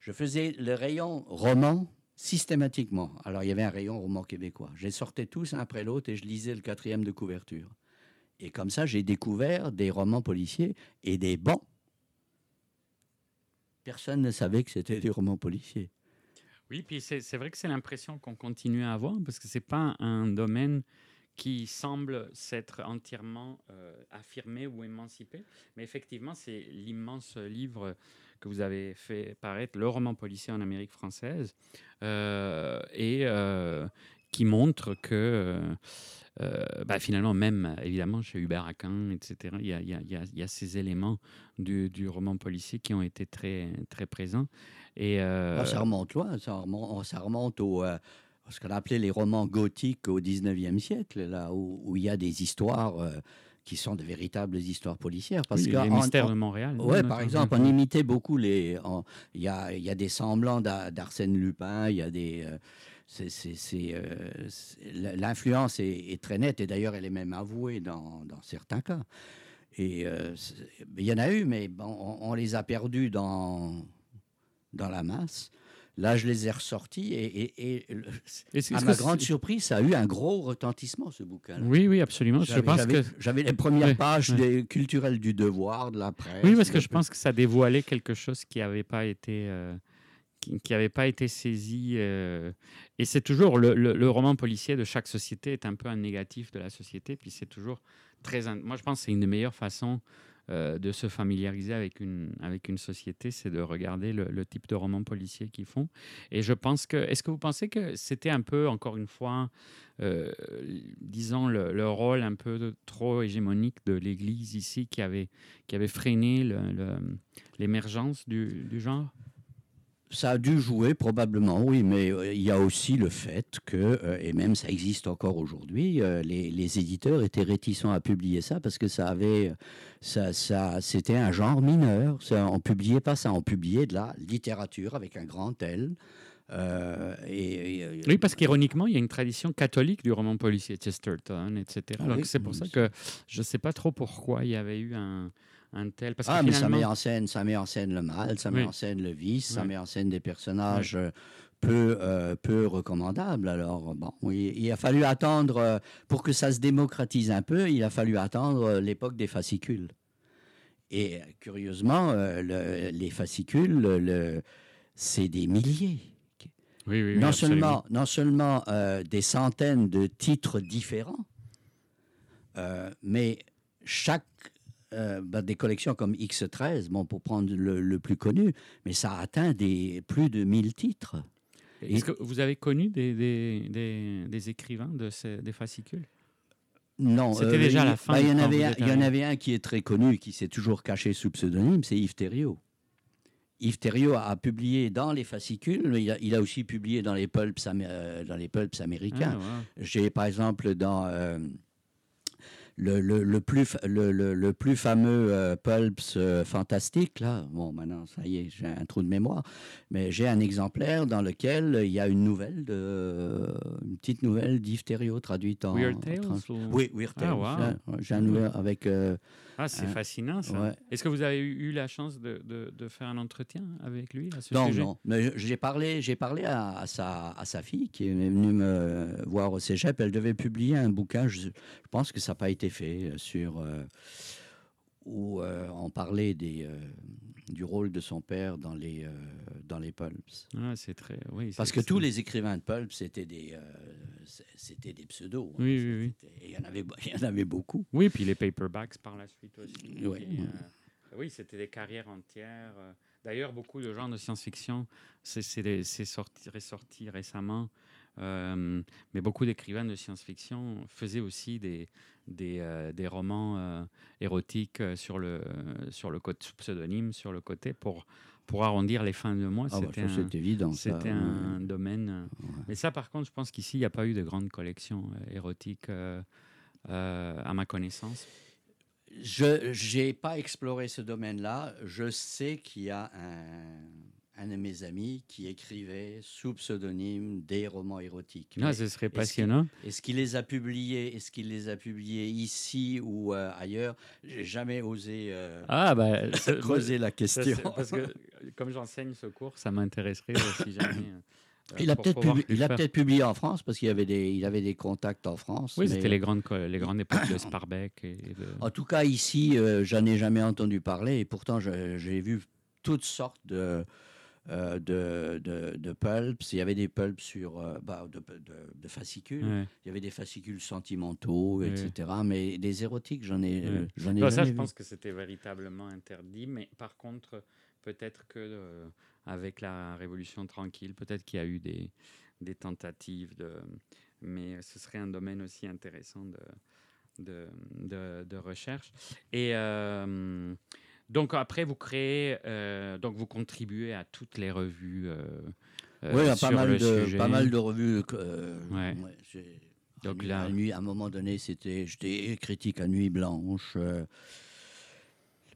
Je faisais le rayon roman systématiquement. Alors, il y avait un rayon roman québécois. Je les sortais tous un après l'autre et je lisais le quatrième de couverture. Et comme ça, j'ai découvert des romans policiers et des bons. Personne ne savait que c'était des romans policiers. Oui, puis c'est vrai que c'est l'impression qu'on continue à avoir parce que c'est pas un domaine qui semble s'être entièrement euh, affirmé ou émancipé. Mais effectivement, c'est l'immense livre que vous avez fait paraître, Le roman policier en Amérique française, euh, et euh, qui montre que bah, finalement, même évidemment chez Hubert Aquin, etc., il y a, ces éléments du, roman policier qui ont été très, présents. Ah, ça remonte loin, ça remonte, ça remonte au, ce qu'on appelait les romans gothiques au 19e siècle, là où, il y a des histoires euh, qui sont de véritables histoires policières. Parce oui, que les en- mystères en- de Montréal. Non, par non, exemple, on imitait beaucoup les. Il y a, y a des semblants d'A- d'Arsène Lupin, il y a des. euh, euh, L'influence est, est très nette et d'ailleurs elle est même avouée dans, dans certains cas. Et euh, il y en a eu, mais bon, on, on les a perdus dans, dans la masse. Là, je les ai ressortis et, à ma grande surprise, ça a eu un gros retentissement, ce bouquin. Oui, oui, absolument. Je J'avais- pense que J'avais les premières pages des culturelles du devoir, de la presse. oui, parce que je pense que ça dévoilait quelque chose qui n'avait pas été euh, qui, qui avait pas été saisi. euh, et c'est toujours le, le- le roman policier de chaque société est un peu un négatif de la société. Puis c'est toujours très. Moi, je pense que c'est une des meilleures façons euh, de se familiariser avec une avec une société, c'est de regarder le, type de roman policier qu'ils font. Et je pense que. Est-ce que vous pensez que c'était un peu encore une fois euh, disons, le, le rôle un peu trop hégémonique de l'Église ici qui avait, qui avait freiné l'émergence du, du genre? Ça a dû jouer probablement, oui, mais euh, il y a aussi le fait que, euh, et même ça existe encore aujourd'hui, euh, les, les éditeurs étaient réticents à publier ça parce que ça avait, ça, ça, c'était un genre mineur. Ça, on publiait pas ça, on publiait de la littérature avec un grand L. Euh, et, et- Oui, parce qu'ironiquement, il y a une tradition catholique du roman policier, Chesterton, etc. Ah oui, c'est pour ça que je ne sais pas trop pourquoi il y avait eu un, un tel. Parce que Ah, mais ça met en scène, ça met en scène le mal, ça met en scène le vice, ça met en scène des personnages euh, peu, euh, peu recommandables. Alors, bon, il a fallu attendre, euh, pour que ça se démocratise un peu, il a fallu attendre l'époque des fascicules. Et curieusement, euh, le- les fascicules, le- le- c'est des milliers. Oui, oui, oui, non, seulement, non seulement euh, des centaines de titres différents, euh, mais chaque euh, ben, des collections comme X13, bon, pour prendre le, le plus connu, mais ça atteint des, plus de 1000 titres. Est-ce que vous avez connu des, des, des- des écrivains de ces, des fascicules? Non, C'était déjà à la il- fin ben, il y en avait un- Il y en avait un qui est très connu, qui s'est toujours caché sous pseudonyme, c'est Yves Thériault. Yves Thériault a publié dans les fascicules, mais il a, il a aussi publié dans les pulps, euh, dans les pulps américains. Ah. J'ai par exemple dans euh, le, le, le plus, le, le, le plus fameux euh, Pulps euh, fantastique, là, bon, maintenant, ça y est, j'ai un trou de mémoire, mais j'ai un exemplaire dans lequel il y a une nouvelle, de, une petite nouvelle d'Yves traduite en. Weird Tales ou- Oui, Weird Ah, Tales. wow. J'ai un nouvel avec. Euh, Ah, c'est Hein. fascinant ça. ouais. Est-ce que vous avez eu la chance de, de- de faire un entretien avec lui à ce Non, sujet? non. Mais j'ai parlé, j'ai parlé à, à sa, à sa fille qui est venue me voir au cégep. Elle devait publier un bouquin. Je, je pense que ça n'a pas été fait euh, sur euh, où euh, on parlait des, euh, du rôle de son père dans les euh, dans les pulps. Ah, c'est très. Oui, Parce que tous les écrivains de pulp c'était des euh, c'était des pseudos. hein. Oui, oui, oui. Et Il y en avait il y en avait beaucoup. Oui, puis les paperbacks par la suite aussi. Oui. Euh, oui, c'était des carrières entières. D'ailleurs, beaucoup de genres de science-fiction, c'est ressorti récemment. Euh, mais beaucoup d'écrivains de science-fiction faisaient aussi des, des, euh, des romans euh, érotiques sur le, sur le côté sous pseudonyme, sur le côté, pour, pour arrondir les fins de mois. Ah, bah, C'était ça, un- évident. ça, C'était ouais. un domaine. euh, Mais ça, par contre, je pense qu'ici, il n'y a pas eu de grande collection euh, érotique, euh, euh, à ma connaissance. Je n'ai pas exploré ce domaine-là. Je sais qu'il y a un, un de mes amis qui écrivait sous pseudonyme des romans érotiques. Non, Mais ce serait est-ce qu'il- passionnant. Est-ce qu'il les a publiés? Est-ce qu'il les a publiés ici ou euh, ailleurs? J'ai jamais osé euh, Ah, bah, <laughs> creuser la question. <laughs> parce que comme j'enseigne ce cours, ça m'intéresserait si jamais. <coughs> euh, Il a peut-être publié, en France parce qu'il avait des, il avait des contacts en France. Oui, mais- c'était les grandes, co- les grandes <coughs> époques de Sparbeck. Et de... En tout cas, ici, euh, j'en ai jamais entendu parler et pourtant, j'ai vu toutes sortes de, euh, de, de, de pulps. Il y avait des pulps sur, euh, bah, de, de- de fascicules. Ouais. Il y avait des fascicules sentimentaux, Ouais. etc. Mais des érotiques, j'en ai, Ouais. euh, j'en ai Non, ça, jamais je vu. pense que c'était véritablement interdit. Mais par contre, peut-être que euh, avec la Révolution tranquille, peut-être qu'il y a eu des, des tentatives de. Mais ce serait un domaine aussi intéressant de, de, de, de recherche. Et euh, donc après, vous créez, euh, donc vous contribuez à toutes les revues. euh, euh, Oui, il y a sur pas mal, le de, sujet. pas mal de revues. euh, Ouais. ouais, Donc à là- à, nuit, à un moment donné, c'était, j'étais critique à Nuit Blanche. euh.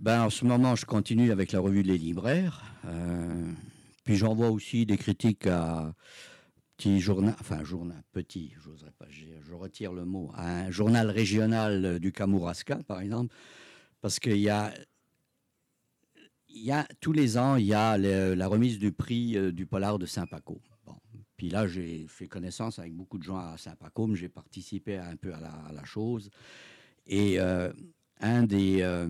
ben, en ce moment, je continue avec la revue Les Libraires. euh, puis j'envoie aussi des critiques à petit journal, enfin journal petit, j'oserais pas, je, je retire le mot, à un journal régional du Kamouraska, par exemple, parce qu'il y a il y a, tous les ans, il y a la remise du prix euh, du polar de Saint-Paco. Bon. Puis là, j'ai fait connaissance avec beaucoup de gens à Saint-Paco, j'ai participé un peu à la, chose. Et euh, un des, euh,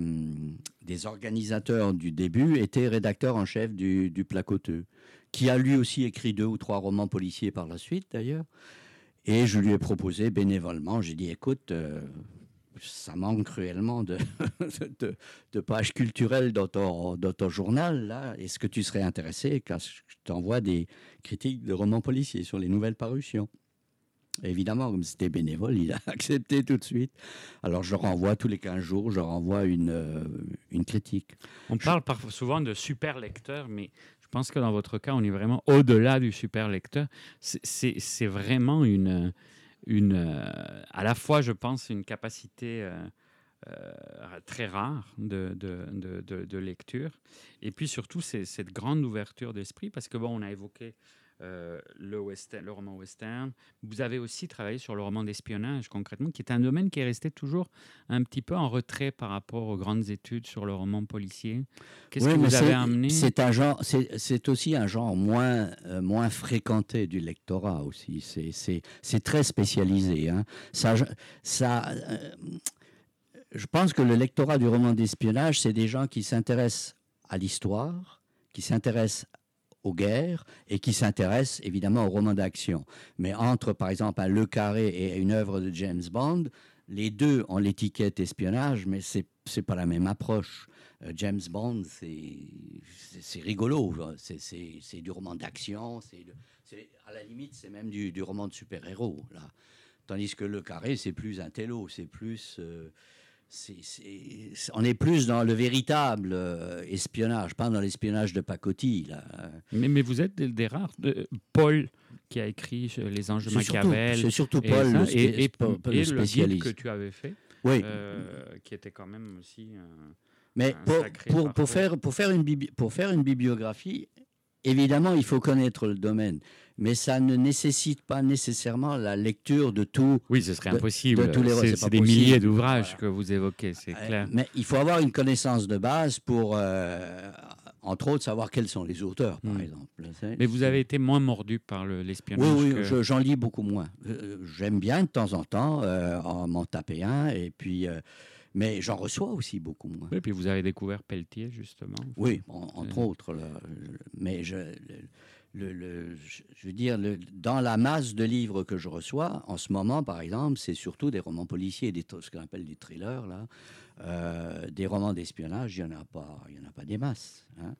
des organisateurs du début était rédacteur en chef du, du Placoteux, qui a lui aussi écrit deux ou trois romans policiers par la suite, d'ailleurs. Et je lui ai proposé bénévolement, j'ai dit, écoute, ça manque cruellement <laughs> de, de, de pages culturelles dans ton, dans ton journal, là. Est-ce que tu serais intéressé quand je t'envoie des critiques de romans policiers sur les nouvelles parutions? Évidemment, comme c'était bénévole, il a <laughs> accepté tout de suite. Alors, je renvoie tous les 15 jours, je renvoie une, euh, une critique. On parle parfois souvent de super lecteur, mais je pense que dans votre cas, on est vraiment au-delà du super lecteur. C'est vraiment une, euh, à la fois, je pense, une capacité euh, euh, très rare de, de, lecture, et puis surtout cette grande ouverture d'esprit, parce que bon, on a évoqué euh, le, western, le roman western. Vous avez aussi travaillé sur le roman d'espionnage, concrètement, qui est un domaine qui est resté toujours un petit peu en retrait par rapport aux grandes études sur le roman policier. Qu'est-ce Oui, que vous avez amené C'est un genre, c'est aussi un genre moins, euh, moins fréquenté du lectorat aussi. C'est- très spécialisé. hein. Ça, je- ça, euh, je pense que le lectorat du roman d'espionnage, c'est des gens qui s'intéressent à l'histoire, qui s'intéressent aux guerres et qui s'intéressent évidemment au roman d'action. Mais entre, par exemple, Le Carré et une œuvre de James Bond, les deux ont l'étiquette espionnage, mais c'est c'est pas la même approche. Euh, James Bond, c'est rigolo. genre. C'est- du roman d'action. À la limite, c'est même du, du roman de super-héros. Tandis que Le Carré, c'est plus un télo. C'est plus. euh, on est plus dans le véritable euh, espionnage, pas dans l'espionnage de pacotille. Là. mais, mais vous êtes des, des rares. de- Paul, qui a écrit Les Anges surtout- Machiavel. C'est surtout et Paul, ça, le, spé- et, et- Paul- et le le spécialiste. que tu avais fait, Oui, euh, qui était quand même aussi. mais un pour, sacré pour, parcours. pour faire, pour, faire une bibli- pour faire une bibliographie, évidemment, il faut connaître le domaine, mais ça ne nécessite pas nécessairement la lecture de tout. Oui, ce serait impossible. de tous les- C'est des possible. milliers d'ouvrages Voilà. que vous évoquez, c'est Euh, clair. Mais il faut avoir une connaissance de base pour, euh, entre autres, savoir quels sont les auteurs, par Mm. exemple. C'est- Mais vous avez été moins mordu par le- Oui, l'espionnage. oui, que- je- j'en lis beaucoup moins. Euh, J'aime bien de temps en temps euh, en m'en taper un, et puis, mais j'en reçois aussi beaucoup moins. Oui, puis vous avez découvert Pelletier, justement. Oui, en- entre autres. là. mais je, le, le- je- veux dire, le- dans la masse de livres que je reçois, en ce moment, par exemple, c'est surtout des romans policiers, des, ce qu'on appelle des thrillers, là. Euh, des romans d'espionnage, il n'y en, a pas- y en a pas des masses. hein.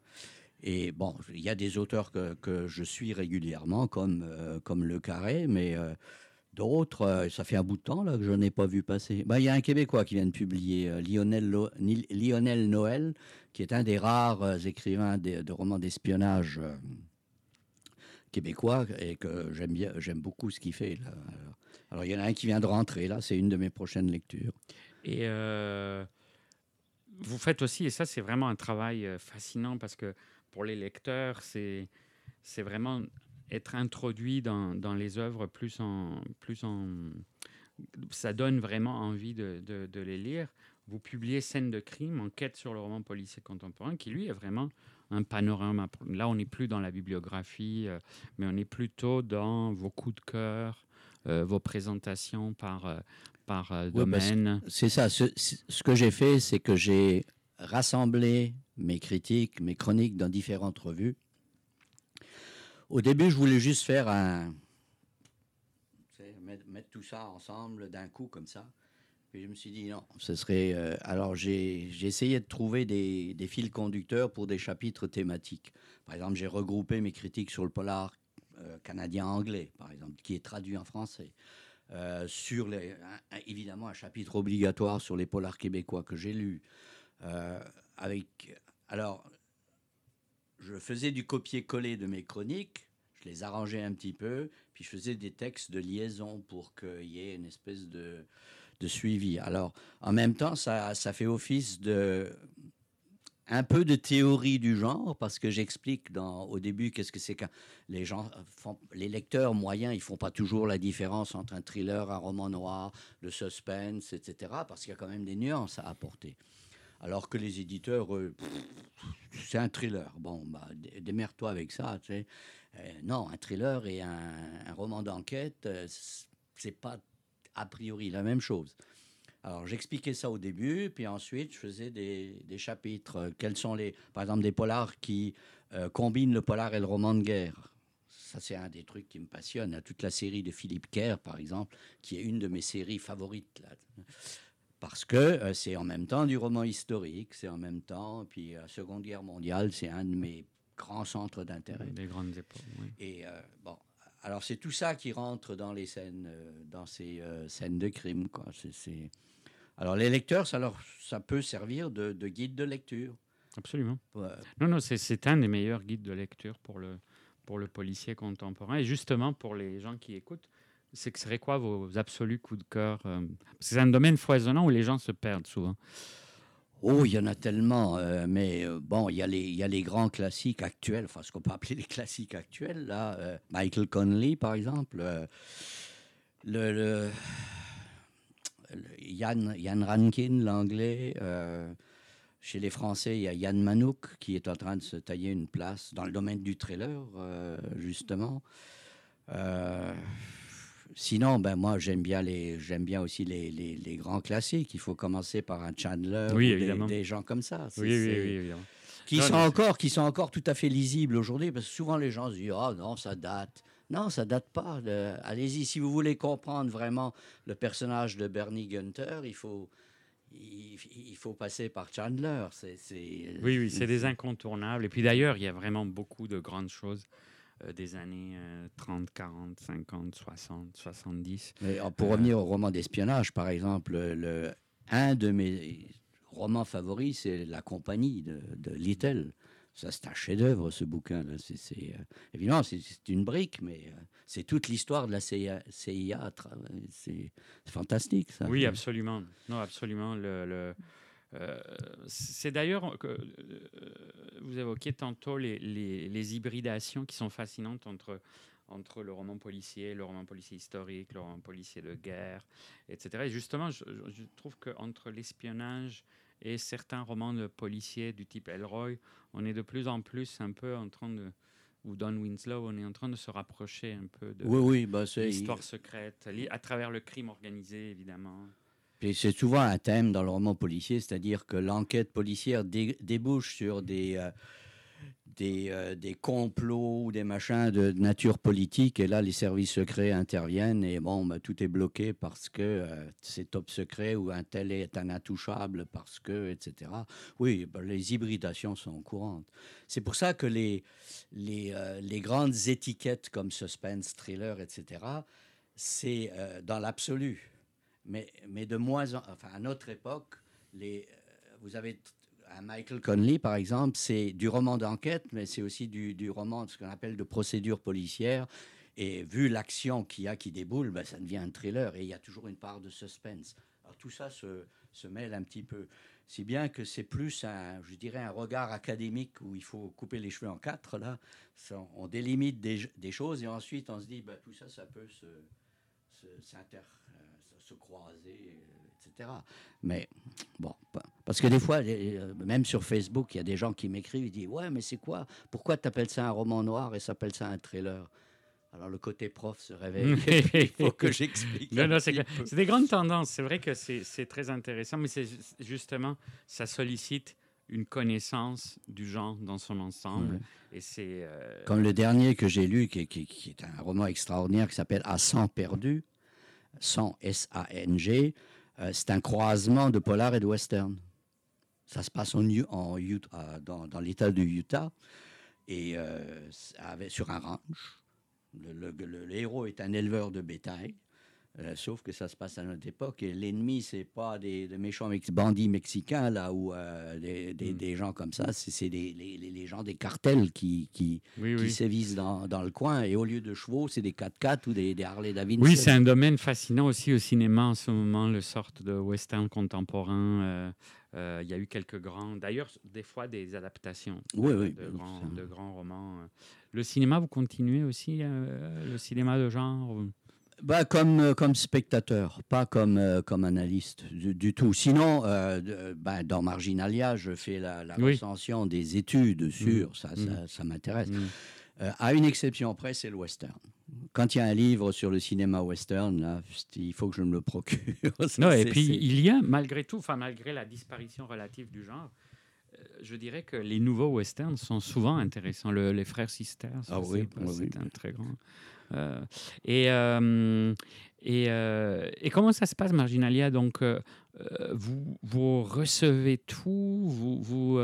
Et bon, il y a des auteurs que, que je suis régulièrement, comme, euh, comme Le Carré, mais euh, d'autres, euh, ça fait un bout de temps là, que je n'ai pas vu passer. Ben, Il y a un Québécois qui vient de publier, euh, Lionel, Lionel Noël, qui est un des rares euh, écrivains de, romans d'espionnage québécois et que j'aime beaucoup ce qu'il fait. là. Alors, il y en a un qui vient de rentrer là, c'est une de mes prochaines lectures. Et vous faites aussi, et ça c'est vraiment un travail fascinant parce que pour les lecteurs, c'est vraiment être introduit dans, dans les œuvres plus en, plus en... Ça donne vraiment envie de, de- de les lire. Vous publiez Scène de crime, enquête sur le roman policier contemporain, qui lui est vraiment un panorama. Là, on n'est plus dans la bibliographie, euh, mais on est plutôt dans vos coups de cœur, euh, vos présentations par, euh, par domaine. C'est ça. Ce, ce que j'ai fait, c'est que j'ai rassemblé mes critiques, mes chroniques dans différentes revues. Au début, je voulais juste faire un. Mettre, tout ça ensemble d'un coup, comme ça. Puis je me suis dit non, ce serait. euh, alors j'ai essayé de trouver des, des fils conducteurs pour des chapitres thématiques. Par exemple, j'ai regroupé mes critiques sur le polar euh, canadien-anglais, par exemple, qui est traduit en français. Euh, sur les, évidemment un chapitre obligatoire sur les polars québécois que j'ai lu. Avec, alors, je faisais du copier-coller de mes chroniques, je les arrangeais un petit peu, puis je faisais des textes de liaison pour qu'il y ait une espèce de, de suivi. Alors, en même temps, ça, ça fait office de un peu de théorie du genre parce que j'explique dans au début qu'est-ce que c'est que les gens les lecteurs moyens ils font pas toujours la différence entre un thriller un roman noir le suspense etc parce qu'il y a quand même des nuances à apporter alors que les éditeurs pff, c'est un thriller bon bah dé- démerde-toi avec ça tu sais Euh, non un thriller et un, roman d'enquête euh, c'est pas a priori la même chose alors, j'expliquais ça au début, puis ensuite, je faisais des, chapitres. Euh, Quels sont les, par exemple, des polars qui euh, combinent le polar et le roman de guerre. Ça, c'est un des trucs qui me passionne. Toute la série de Philippe Kerr, par exemple, qui est une de mes séries favorites. Parce que euh, c'est en même temps du roman historique, c'est en même temps, puis la Seconde Guerre mondiale, c'est un de mes grands centres d'intérêt. Des grandes époques. oui. Et euh, bon, alors c'est tout ça qui rentre dans les scènes, euh, dans ces euh, scènes de crime, quoi. C'est- Alors les lecteurs, ça leur, ça peut servir de, de guide de lecture. Absolument. Euh, Non, non, c'est- c'est un des meilleurs guides de lecture pour le, pour le policier contemporain. Et justement, pour les gens qui écoutent, c'est que serait quoi vos absolus coups de cœur euh, C'est un domaine foisonnant où les gens se perdent souvent. Oh, il y en a tellement, euh, mais euh, bon, il y, a les, grands classiques actuels, enfin ce qu'on peut appeler les classiques actuels, là. Michael Connelly, par exemple. le, le- le Yann, Rankin, l'anglais. chez les Français, il y a Yann Manouk qui est en train de se tailler une place dans le domaine du trailer, justement. Sinon, ben moi, j'aime bien, les, j'aime bien aussi les, les- les grands classiques. Il faut commencer par un Chandler Oui, ou des- gens comme ça. C'est- Oui, oui, oui, évidemment. Qui, Non, sont non, encore, qui sont encore tout à fait lisibles aujourd'hui, parce que souvent les gens se disent Ah non, ça date. Non, ça date pas. Allez-y, si vous voulez comprendre vraiment le personnage de Bernie Gunther, il faut, il, il faut passer par Chandler. C'est, c'est- Oui, oui, c'est des incontournables. Et puis d'ailleurs, il y a vraiment beaucoup de grandes choses des années euh, 30, 40, 50, 60, 70. Mais, euh, pour Euh, revenir au roman d'espionnage, par exemple, le, un de mes romans favoris, c'est La Compagnie de, de Little. Ça, c'est un chef-d'œuvre, ce bouquin. C'est, évidemment, c'est, une brique, mais c'est toute l'histoire de la CIA. c'est, fantastique, ça. Oui, absolument. Non, absolument. Le, c'est d'ailleurs que vous évoquiez tantôt les, les, les, hybridations qui sont fascinantes entre entre le roman policier, le roman policier historique, le roman policier de guerre, etc. Et justement, je, trouve qu'entre l'espionnage et certains romans de policiers du type Elroy, on est de plus en plus un peu en train de ou Don Winslow, on est en train de se rapprocher un peu de oui, oui, bah l'histoire secrète, à travers le crime organisé, évidemment. C'est souvent un thème dans le roman policier, c'est-à-dire que l'enquête policière débouche sur des, euh, euh, des, complots ou des machins de nature politique. Et là, les services secrets interviennent et bon, bah, tout est bloqué parce que euh, c'est top secret ou un tel est un intouchable parce que, etc. Oui, bah, les hybridations sont courantes. C'est pour ça que les, les, les, grandes étiquettes comme suspense, thriller, etc., c'est dans l'absolu. Mais, de moins en, enfin, à notre époque, les, vous avez Michael Conley, par exemple, c'est du roman d'enquête, mais c'est aussi du, du, roman, ce qu'on appelle de procédure policière. Et vu l'action qu'il y a qui déboule, ben, ça devient un thriller. Et il y a toujours une part de suspense. Tout ça se, mêle un petit peu. Si bien que c'est plus un, je dirais, un regard académique où il faut couper les cheveux en quatre. Là, on délimite des, choses et ensuite on se dit, ben, tout ça, ça peut se, se, euh, se croiser. Mais bon, parce que des fois, euh, même sur Facebook, il y a des gens qui m'écrivent, ils disent Ouais, mais c'est quoi? Pourquoi tu appelles ça un roman noir et s'appelle ça un trailer alors le côté prof se réveille. <laughs> Il faut que j'explique. c'est des grandes tendances. C'est vrai que c'est très intéressant, mais c'est justement, ça sollicite une connaissance du genre dans son ensemble. Et c'est euh, comme le dernier que j'ai lu, qui, qui, est un roman extraordinaire qui s'appelle À sang perdu, sans S-A-N-G. Euh, c'est un croisement de polar et de western. Ça se passe en, Utah, dans, l'État du Utah et euh, sur un ranch. le, héros est un éleveur de bétail. Euh, sauf que ça se passe à notre époque et l'ennemi, c'est pas des, méchants bandits mexicains là ou euh, des, hmm. des, gens comme ça, c'est les, les, gens des cartels qui, qui, qui sévissent dans, dans, le coin et au lieu de chevaux, c'est des 4x4 ou des, Harley Davidson. Oui, c'est un domaine fascinant aussi au cinéma en ce moment, le sorte de western contemporain. Euh, il y a eu quelques grands, d'ailleurs, des fois des adaptations de, grands, de, grands, romans. Le cinéma, vous continuez aussi, le cinéma de genre bah, comme, euh, comme spectateur, pas comme, euh, comme analyste du, tout. Sinon, euh, bah, dans Marginalia, je fais la, recension des études mmh. sur, ça, mmh. ça, m'intéresse. Mmh. à une exception près, c'est le western. Quand il y a un livre sur le cinéma western, là, il faut que je me le procure. <laughs> non, et puis il y a, malgré tout, enfin, malgré la disparition relative du genre, je dirais que les nouveaux westerns sont souvent intéressants. les frères Sisters, ah, oui, c'est un très grand. Euh, et, euh, et, euh, et, comment ça se passe, Marginalia? Donc, vous, vous recevez tout, vous,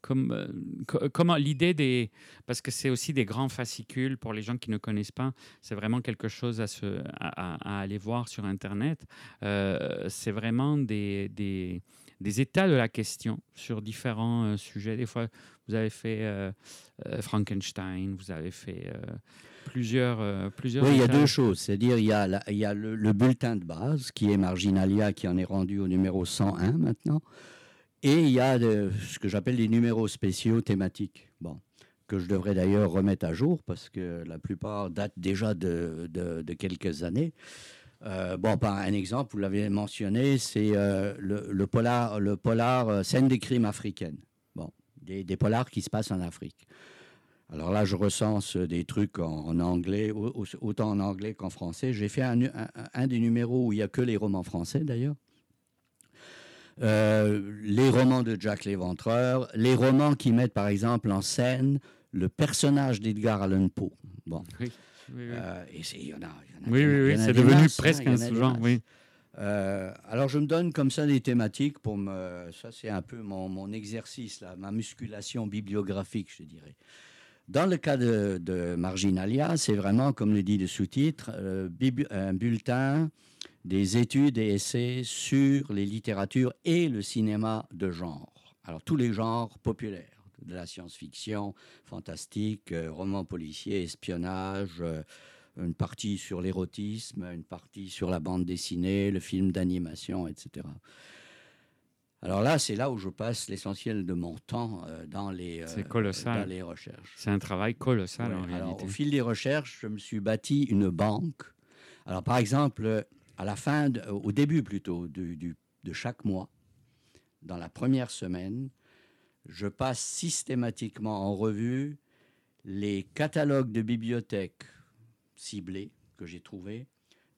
comme, comment l'idée des parce que c'est aussi des grands fascicules pour les gens qui ne connaissent pas c'est vraiment quelque chose à, se, à, aller voir sur internet. C'est vraiment des, des, états de la question sur différents sujets. Des fois vous avez fait Frankenstein vous avez fait plusieurs, euh, plusieurs. Oui, il y a deux choses. C'est-à-dire, il y a, il y a le, bulletin de base qui est Marginalia, qui en est rendu au numéro 101 maintenant. Et il y a ce que j'appelle les numéros spéciaux thématiques. Bon, que je devrais d'ailleurs remettre à jour parce que la plupart datent déjà de, de, quelques années. Euh, bon, par un exemple, vous l'avez mentionné, c'est euh, le, polar, le polar scène des crimes africaines. Bon, des, des polars qui se passent en Afrique. Alors là, je recense des trucs en, anglais, autant en anglais qu'en français. J'ai fait un, des numéros où il n'y a que les romans français, d'ailleurs. Euh, les romans de Jack Léventreur, les romans qui mettent, par exemple, en scène le personnage d'Edgar Allan Poe. Bon. Oui, oui, oui. Euh, et il y en a. oui, oui, oui, c'est devenu presque un sous-genre, oui. Euh, alors je me donne comme ça des thématiques pour me... Ça c'est un peu mon, mon exercice, là, ma musculation bibliographique, je dirais. Dans le cas de, Marginalia, c'est vraiment, comme le dit le sous-titre, euh, un bulletin des études et essais sur les littératures et le cinéma de genre. Alors tous les genres populaires, de la science-fiction, fantastique, euh, roman policier, espionnage, euh, une partie sur l'érotisme, une partie sur la bande dessinée, le film d'animation, etc. Alors là, c'est là où je passe l'essentiel de mon temps euh, dans, les, euh, colossal. dans les recherches. C'est un travail colossal Ouais, en alors, réalité. au fil des recherches, je me suis bâti une banque. Alors, par exemple, à la fin, de- au début plutôt, du- du- de chaque mois, dans la première semaine, je passe systématiquement en revue les catalogues de bibliothèques ciblés que j'ai trouvés,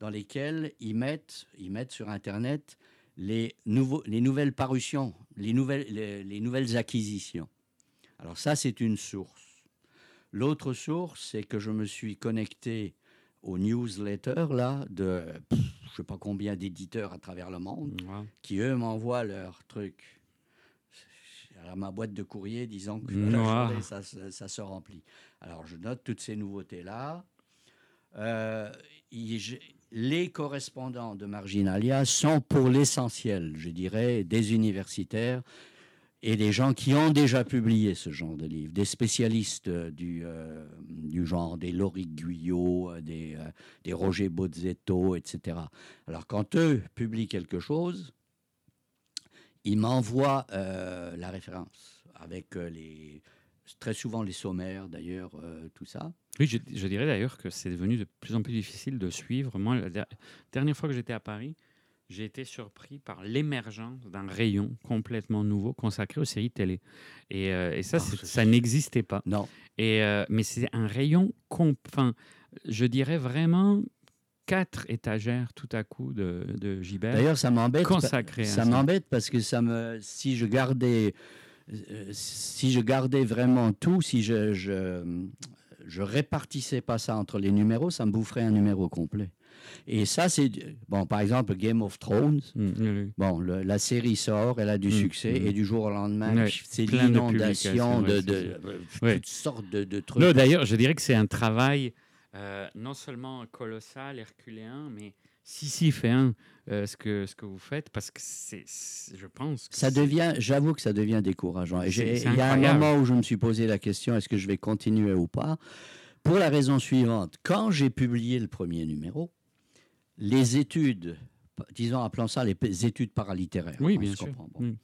dans lesquels ils mettent, ils mettent sur Internet les, nouveaux, les nouvelles parutions, les nouvelles, les- les nouvelles acquisitions. Alors ça, c'est une source. L'autre source, c'est que je me suis connecté aux newsletters là, de pff, je ne sais pas combien d'éditeurs à travers le monde qui, eux, m'envoient leurs trucs à ma boîte de courrier disant que la journée, ça, se- ça se remplit. Alors, je note toutes ces nouveautés-là. Euh, les correspondants de Marginalia sont pour l'essentiel, je dirais, des universitaires et des gens qui ont déjà publié ce genre de livres, des spécialistes euh, du, euh, du genre, des Laurie Guyot, euh, des, des Roger Bozzetto, etc. Alors quand eux publient quelque chose, ils m'envoient la référence avec les, très souvent les sommaires d'ailleurs, euh, tout ça. Oui, je, je dirais d'ailleurs que c'est devenu de plus en plus difficile de suivre. Moi, la der- dernière fois que j'étais à Paris, j'ai été surpris par l'émergence d'un rayon complètement nouveau consacré aux séries télé. Et, euh, et ça, ça n'existait pas. Non, Et, euh, mais c'est un rayon, enfin, je dirais vraiment quatre étagères tout à coup de, de Gibert d'ailleurs ça m'embête. consacrées à Ça ça. m'embête parce que ça me, si je gardais, si je gardais vraiment tout, si je, je, je répartissais pas ça entre les numéros, ça me boufferait un numéro complet. Et ça, c'est bon. Par exemple, Game of Thrones. Mm, oui. Bon, le- la série sort, elle a du Mm, succès, mm. et du jour au lendemain, c'est de l'inondation de, de- toutes sortes de, de trucs. D'ailleurs, je dirais que c'est un travail euh, non seulement colossal, herculéen, mais sisyphéen, euh, ce, que, ce que vous faites, parce que c'est, je pense que Ça devient, j'avoue que ça devient décourageant. Il y a un moment où je me suis posé la question est-ce que je vais continuer ou pas? Pour la raison suivante quand j'ai publié le premier numéro, les études, disons, appelons ça les études paralittéraires, Oui, on bien se sûr. comprend, bon, Mm.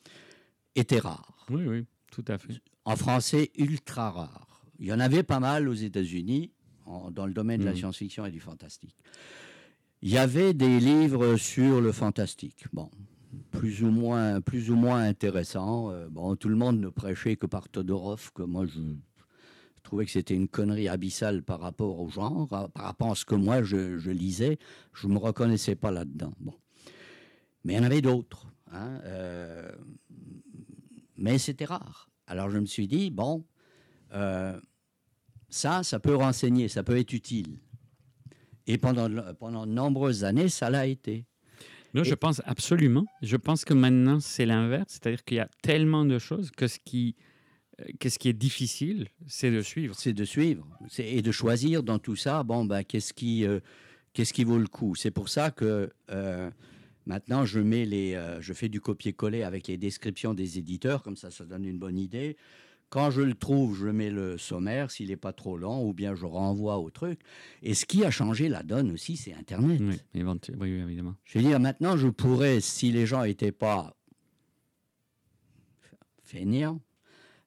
étaient rares. Oui, oui, tout à fait. En français, ultra rares. Il y en avait pas mal aux États-Unis, en- dans le domaine de la Mhm. science-fiction et du fantastique. Il y avait des livres sur le fantastique. Bon, plus ou moins, plus ou moins intéressants. Euh, bon, tout le monde ne prêchait que par Todorov, que moi je trouvais que c'était une connerie abyssale par rapport au genre, par rapport à ce que moi je, lisais. Je me reconnaissais pas là-dedans. Bon. Mais il y en avait d'autres. hein, euh, mais c'était rare. Alors je me suis dit, bon, euh, ça, ça peut renseigner, ça peut être utile. Et pendant, pendant de nombreuses années, ça l'a été. Non, je pense absolument. Je pense que maintenant, c'est l'inverse. C'est-à-dire qu'il y a tellement de choses que ce qui, euh, que ce qui est difficile, c'est de suivre. C'est de suivre et de choisir dans tout ça, bon, ben, qu'est-ce qui, euh, qu'est-ce qui vaut le coup? C'est pour ça que euh, maintenant, je, mets les, euh, je fais du copier-coller avec les descriptions des éditeurs, comme ça, ça donne une bonne idée. Quand je le trouve, je mets le sommaire, s'il n'est pas trop long, ou bien je renvoie au truc. Et ce qui a changé la donne aussi, c'est Internet. Oui, évidemment. Je veux dire, maintenant, je pourrais, si les gens n'étaient pas feignants,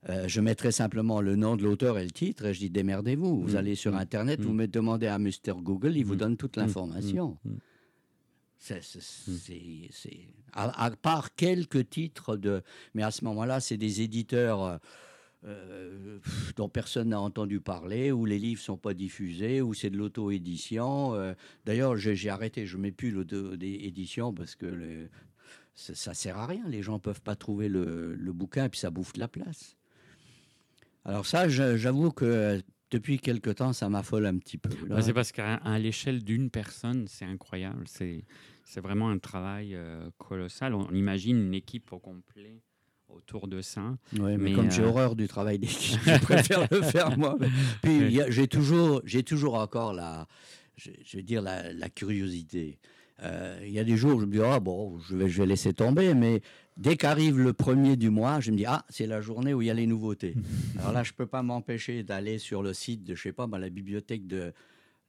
euh, je mettrais simplement le nom de l'auteur et le titre et je dis démerdez-vous. Vous Mm, allez sur mm, Internet, mm. vous me demandez à Mr. Google, il vous Mm, donne toute mm, l'information. Mm, mm. C'est- à part quelques titres de. Mais à ce moment-là, c'est des éditeurs. euh, euh, dont personne n'a entendu parler, où les livres sont pas diffusés, où c'est de l'auto-édition. euh. D'ailleurs, j'ai arrêté, je mets plus l'auto-édition parce que ça, ça sert à rien. Les gens peuvent pas trouver le, bouquin et puis ça bouffe de la place. Alors ça, j'avoue que depuis quelque temps, ça m'affole un petit peu. Bah, c'est parce qu'à l'échelle d'une personne, c'est incroyable. C'est, vraiment un travail euh, colossal. On imagine une équipe au complet autour de ça. Ouais, mais, Mais, comme j'ai euh, horreur du travail d'équipe, <laughs> je préfère le faire moi. <laughs> Puis j'ai toujours, j'ai toujours encore la, je, je vais dire la, la curiosité. Euh, Il y a des jours où je me dis, ah bon, je vais, je vais laisser tomber, mais dès qu'arrive le premier du mois, je me dis, ah, c'est la journée où il y a les nouveautés. <laughs> Alors là, je ne peux pas m'empêcher d'aller sur le site de, je sais pas, bah, la bibliothèque de,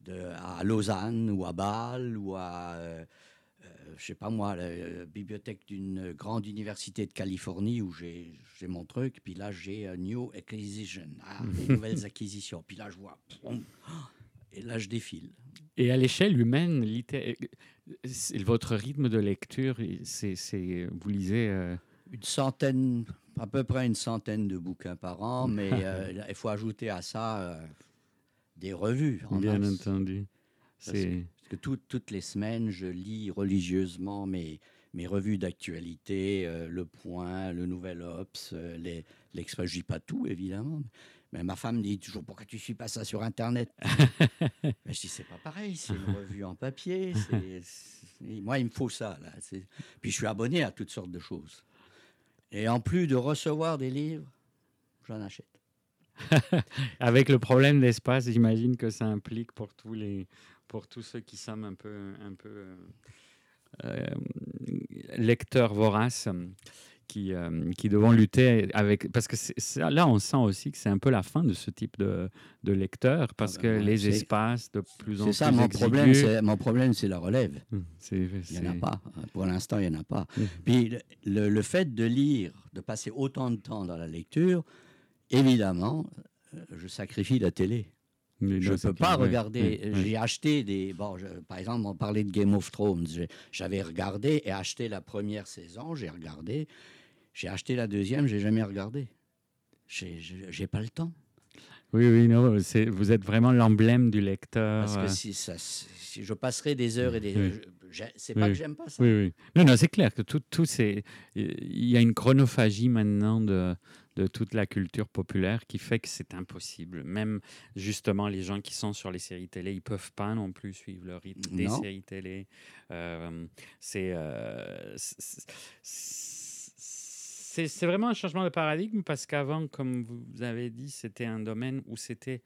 de, à Lausanne ou à Bâle ou à, euh, je sais pas moi, la euh, bibliothèque d'une grande université de Californie où j'ai mon truc. Puis là, j'ai euh, New Acquisition, ah, <laughs> des nouvelles acquisitions. Puis là, je vois, et là, je défile. Et à l'échelle humaine, c'est- votre rythme de lecture, c'est, vous lisez. euh, Une centaine, à peu près une centaine de bouquins par an, mais euh, <laughs> il faut ajouter à ça euh, des revues. en bien entendu. C'est, que tout- toutes les semaines, je lis religieusement mes, mes revues d'actualité, euh, Le Point, Le Nouvel Obs, euh, l'Express. Je lis pas tout, évidemment. Mais ma femme dit toujours Pourquoi tu ne suis pas ça sur Internet? <laughs> Mais Je dis C'est pas pareil, c'est une revue en papier. Moi, il me faut ça. Là. Puis je suis abonné à toutes sortes de choses. Et en plus de recevoir des livres, j'en achète. <laughs> avec le problème d'espace, j'imagine que ça implique pour tous les, pour tous ceux qui sommes un peu, un peu euh, euh, lecteurs voraces, euh, qui, euh, qui devront lutter avec, parce que c'est- c'est- là, on sent aussi que c'est un peu la fin de ce type de, de lecteur, parce bah que ouais, les c'est- espaces de plus en C'est plus ça, mon problème, c'est, mon problème, c'est la relève. Hum, c'est- Il n'y en a c'est- pas. Pour l'instant, il n'y en a pas. Puis le, le- le fait de lire, de passer autant de temps dans la lecture, évidemment, je sacrifie la télé. Je ne peux pas ouais, regarder. ouais, ouais. J'ai acheté des. Bon, je- par exemple, on parlait de Game of Thrones. J'avais regardé et acheté la première saison. J'ai regardé. J'ai acheté la deuxième. J'ai jamais regardé. J'ai- pas le temps. Oui, oui, non, vous êtes vraiment l'emblème du lecteur. Parce euh, que si, ça, si je passerai des heures et des Oui. C'est pas Oui. que j'aime pas ça. Oui, oui. Non, non, c'est clair que tout, tout c'est. Il y a une chronophagie maintenant de, de toute la culture populaire qui fait que c'est impossible. Même justement, les gens qui sont sur les séries télé, ils peuvent pas non plus suivre le rythme des séries télé. Euh, c'est. euh, c'est- c'est c'est vraiment un changement de paradigme parce qu'avant, comme vous avez dit, c'était un domaine où c'était.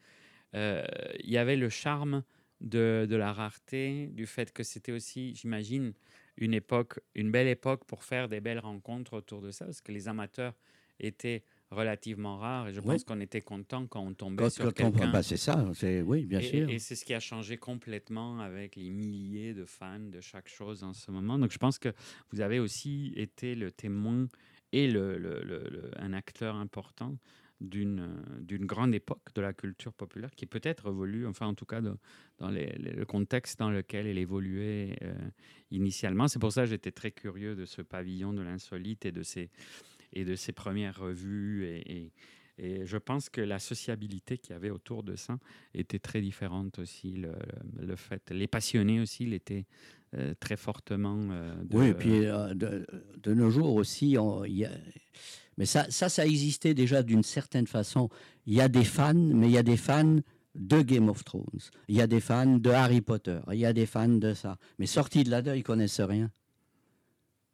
euh, Il y avait le charme de, de la rareté, du fait que c'était aussi, j'imagine, une époque, une belle époque pour faire des belles rencontres autour de ça, parce que les amateurs étaient relativement rares et je Oui. pense qu'on était content quand on tombait Quand, sur quand on- quelqu'un. bah, c'est ça, c'est oui, bien Et- sûr. Et, c'est ce qui a changé complètement avec les milliers de fans de chaque chose en ce moment. Donc je pense que vous avez aussi été le témoin et le, le- le- le- un acteur important d'une d'une grande époque de la culture populaire qui peut-être évolue, enfin en tout cas de- dans les- les- le contexte dans lequel elle évoluait euh, initialement. C'est pour ça que j'étais très curieux de ce pavillon de l'insolite et de ses, et de ses premières revues. Et, et- et je pense que la sociabilité qu'il y avait autour de ça était très différente aussi. Le, le- fait, les passionnés aussi l'étaient euh, très fortement. euh, de- Oui, et puis euh, de, de nos jours aussi, on- il y a- mais ça, ça, ça existait déjà d'une certaine façon. Il y a des fans, mais il y a des fans de Game of Thrones. Il y a des fans de Harry Potter. Il y a des fans de ça. Mais sortis de là-dedans, ils connaissent rien.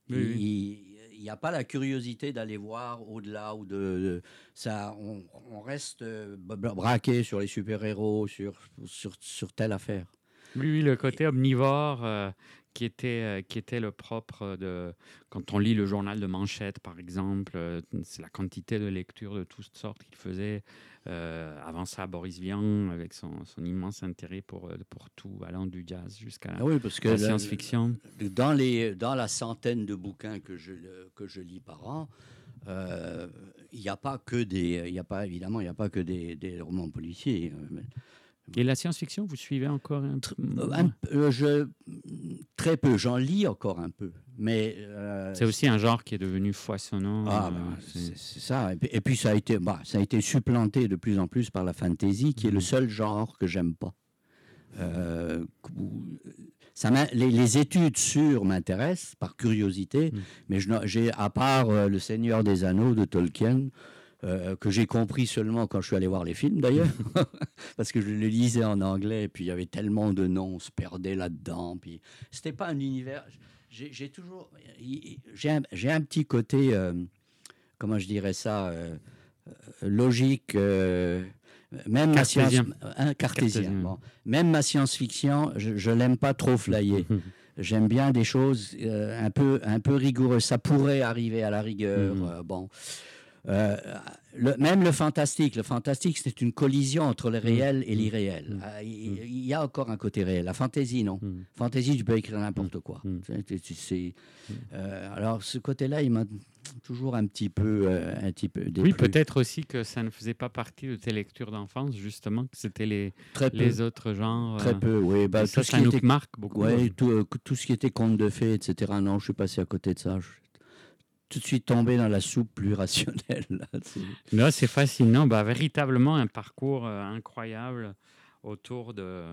Oui, oui. N'y a pas la curiosité d'aller voir au-delà ou de, ça. On, reste euh, bra- braqué sur les super-héros, sur, sur, sur telle affaire. Oui, le côté omnivore euh, qui, était, euh, qui était le propre de. Quand on lit le journal de Manchette, par exemple, euh, c'est la quantité de lectures de toutes sortes qu'il faisait. Euh, avant ça, Boris Vian, avec son, son immense intérêt pour, euh, pour tout, allant du jazz jusqu'à la, Ah oui, parce que la le- science-fiction. dans, les, dans la centaine de bouquins que je, que je lis par an, euh, il n'y a pas que des, y a pas évidemment, il n'y a pas que des, des romans policiers. Et la science-fiction, vous suivez encore un peu? Euh, un euh, je, très peu, j'en lis encore un peu, mais euh, C'est aussi un genre qui est devenu foisonnant. ah, euh, bah, c'est- ça. Et puis, et puis ça a été, bah, ça a été supplanté de plus en plus par la fantasy, qui est le Mhm. seul genre que j'aime pas. Ça les, les études sur m'intéressent par curiosité, Mhm. mais j'ai à part le Seigneur des Anneaux de Tolkien. Euh, que j'ai compris seulement quand je suis allé voir les films d'ailleurs, <laughs> parce que je le lisais en anglais, et puis il y avait tellement de noms, on se perdait là-dedans. Puis c'était pas un univers. J'ai toujours, j'ai un, un petit côté, euh, comment je dirais ça, euh, logique. même ma science, Cartésien. hein, cartésien. Cartésien. bon. Même ma science-fiction, je, je l'aime pas trop flyer. <laughs> J'aime bien des choses euh, un, peu, un peu rigoureuses. Ça pourrait arriver à la rigueur. Mhm. euh, bon. Euh, le- même le fantastique, le fantastique, c'est une collision entre le réel et l'irréel. Mhm. Ah, Il il y a encore un côté réel. La fantaisie, non. Mm. Fantaisie, tu peux écrire n'importe quoi. Mm. C'est- euh, alors, ce côté-là, il m'a toujours un petit peu, euh, un petit peu Oui, peut-être aussi que ça ne faisait pas partie de tes lectures d'enfance, justement, que c'était les, Très peu. les autres genres. Très euh, peu, oui. Bah, ça, tout ce ça qui nous était marque beaucoup. Tout, euh, tout ce qui était conte de fées, etc. Non, je suis passé à côté de ça. Tout de suite tombé dans la soupe plus rationnelle. là. C'est- fascinant. Bah, véritablement un parcours euh, incroyable autour de,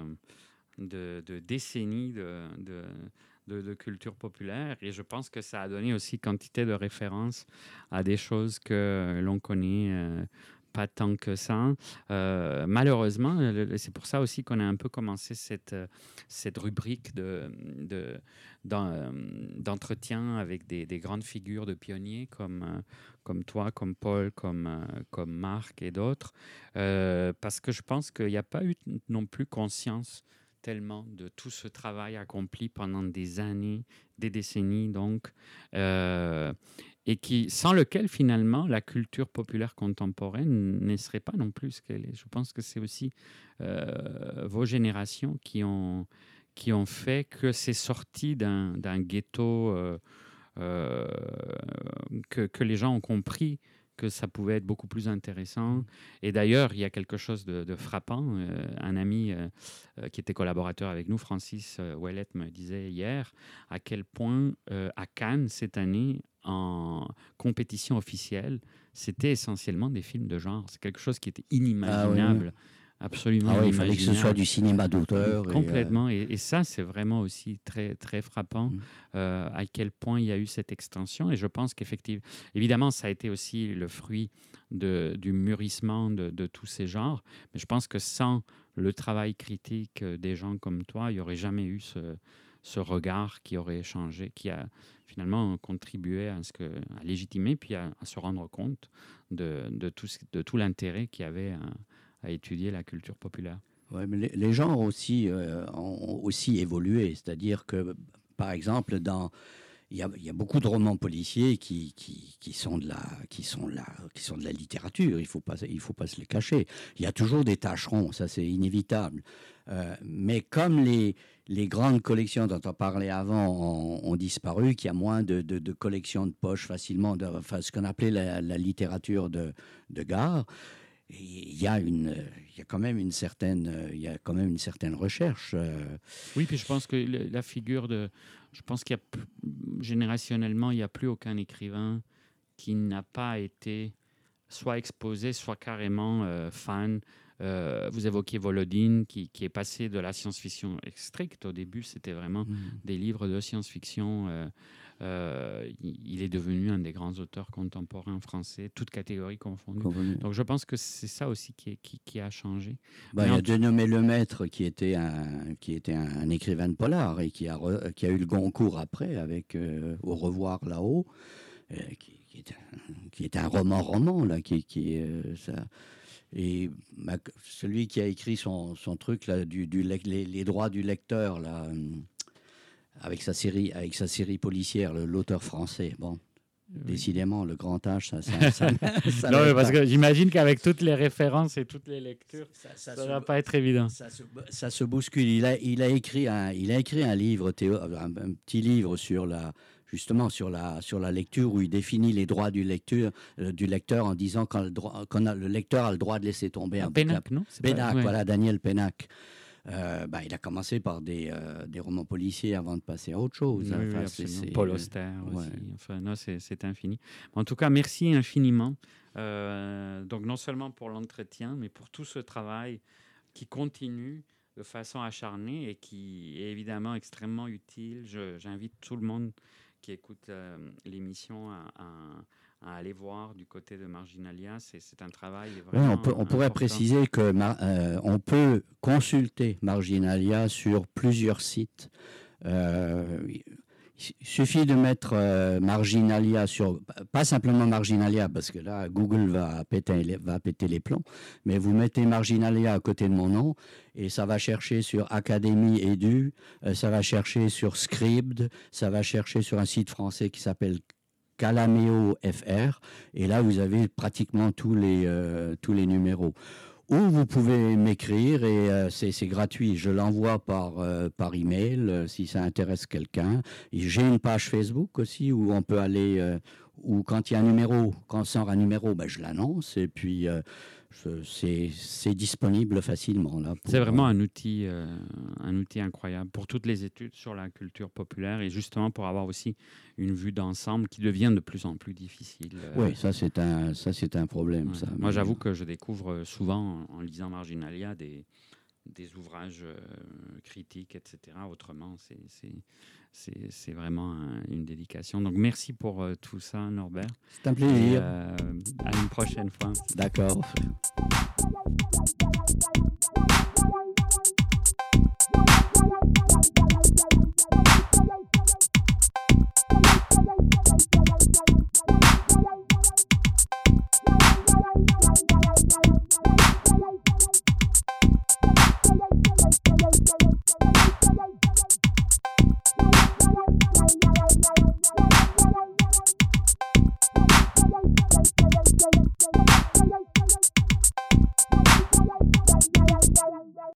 de, décennies de- de culture populaire. Et je pense que ça a donné aussi quantité de références à des choses que l'on connaît. euh, pas tant que ça. Euh, malheureusement, c'est pour ça aussi qu'on a un peu commencé cette, euh, cette rubrique euh, d'entretien avec des, des grandes figures de pionniers comme, comme toi, comme Paul, comme, comme Marc et d'autres, parce que je pense qu'il n'y a pas eu non plus conscience tellement de tout ce travail accompli pendant des années, des décennies donc, euh, et qui, sans lequel finalement la culture populaire contemporaine ne serait pas non plus ce qu'elle est. Je pense que c'est aussi euh, vos générations qui ont, qui ont fait que c'est sorti d'un ghetto, euh, que, que les gens ont compris que ça pouvait être beaucoup plus intéressant. Et d'ailleurs, il y a quelque chose de, de frappant. Euh, un ami euh, euh, qui était collaborateur avec nous, Francis Ouellet, me disait hier à quel point euh, à Cannes, cette année, en compétition officielle, c'était essentiellement des films de genre. C'est quelque chose qui était inimaginable. Absolument. Ah il fallait que ce soit du cinéma d'auteur. et, euh, Complètement. Et, et ça, c'est vraiment aussi très, très frappant Mm. euh, à quel point il y a eu cette extension. Et je pense qu'effectivement, évidemment, ça a été aussi le fruit de, du mûrissement de, de tous ces genres. Mais je pense que sans le travail critique des gens comme toi, il n'y aurait jamais eu ce, ce regard qui aurait changé, qui a finalement contribué à, ce que, à légitimer, puis à, à se rendre compte de, de tout, de tout l'intérêt qu'il y avait à, à étudier la culture populaire. Ouais, mais les, genres aussi euh, ont aussi évolué. C'est-à-dire que, par exemple, dans il y, a, beaucoup de romans policiers qui, qui, sont de la qui sont la qui sont de la littérature. Il faut pas il faut pas se les cacher. Il y a toujours des tâcherons, ça c'est inévitable. Euh, mais comme les les grandes collections dont on parlait avant ont, disparu, qu'il y a moins de, de, collections de poches facilement, de, ce qu'on appelait la, la littérature de, de gare, il y a une, il y a quand même une certaine, il y a quand même une certaine recherche. euh, Oui, puis je pense que la figure de. Je pense qu'il y a. Générationnellement, il n'y a plus aucun écrivain qui n'a pas été soit exposé, soit carrément euh, fan. Euh, vous évoquiez Volodine, qui, qui est passé de la science-fiction stricte. Au début, c'était vraiment des livres de science-fiction. euh, euh, il est devenu un des grands auteurs contemporains français, toutes catégories confondues. convenu. Donc je pense que c'est ça aussi qui, est- qui, qui a changé. Bah, il y a Dénommé Lemaître qui était un, qui était un, un écrivain de polar et qui a, re- qui a eu le Goncourt après avec euh, Au revoir là-haut, euh, qui, qui est un, qui est un roman-roman là, qui, qui ça. Et bah, celui qui a écrit son, son truc là, du, les, les droits du lecteur là, avec sa série, avec sa série policière, l'auteur français. Bon, décidément, le grand âge, ça, ça, ça- <laughs> ça Non, mais parce pas. que j'imagine qu'avec toutes les références et toutes les lectures, Ça- ne va pas être évident. Ça se, ça se bouscule. Il a, il a écrit un, il a écrit un livre, Théo, un, un petit livre sur la, justement sur la, sur la lecture où il définit les droits du lecteur, euh, du lecteur en disant quand le, droit, quand a- le lecteur a le droit de laisser tomber un. Pénac, non Pénac, voilà, Daniel Pénac. Euh, bah, il a commencé par des, euh, des romans policiers avant de passer à autre chose. Oui, oui, Paul Auster ouais. aussi. Enfin, non, c'est infini. En tout cas, merci infiniment. Euh, donc, non seulement pour l'entretien, mais pour tout ce travail qui continue de façon acharnée et qui est évidemment extrêmement utile. J'invite tout le monde qui écoute euh, l'émission à, à- à aller voir du côté de Marginalia. C'est un travail vraiment on, peut- on pourrait préciser que euh, on peut consulter Marginalia sur plusieurs sites. Euh, il suffit de mettre euh, Marginalia sur, pas simplement Marginalia, parce que là, Google va péter, les, va péter les plombs, mais vous mettez Marginalia à côté de mon nom, et ça va chercher sur Académie Edu, ça va chercher sur Scribd, ça va chercher sur un site français qui s'appelle Calameo FR, et là, vous avez pratiquement tous les, euh, tous les numéros. Ou vous pouvez m'écrire et euh, c'est gratuit. Je l'envoie par, euh, par email euh, si ça intéresse quelqu'un. J'ai une page Facebook aussi où on peut aller, où quand il y a un numéro, quand sort un numéro, ben, je l'annonce et puis c'est disponible facilement. là. C'est vraiment un outil, un outil incroyable pour toutes les études sur la culture populaire et justement pour avoir aussi une vue d'ensemble qui devient de plus en plus difficile. Oui, ça c'est un, ça un problème. Ça. Moi, j'avoue que je découvre souvent en, lisant Marginalia des, des ouvrages critiques, etc. Autrement, c'est c'est vraiment une dédication. Donc merci pour euh, tout ça, Norbert. C'est un plaisir. Euh, à une prochaine fois. D'accord.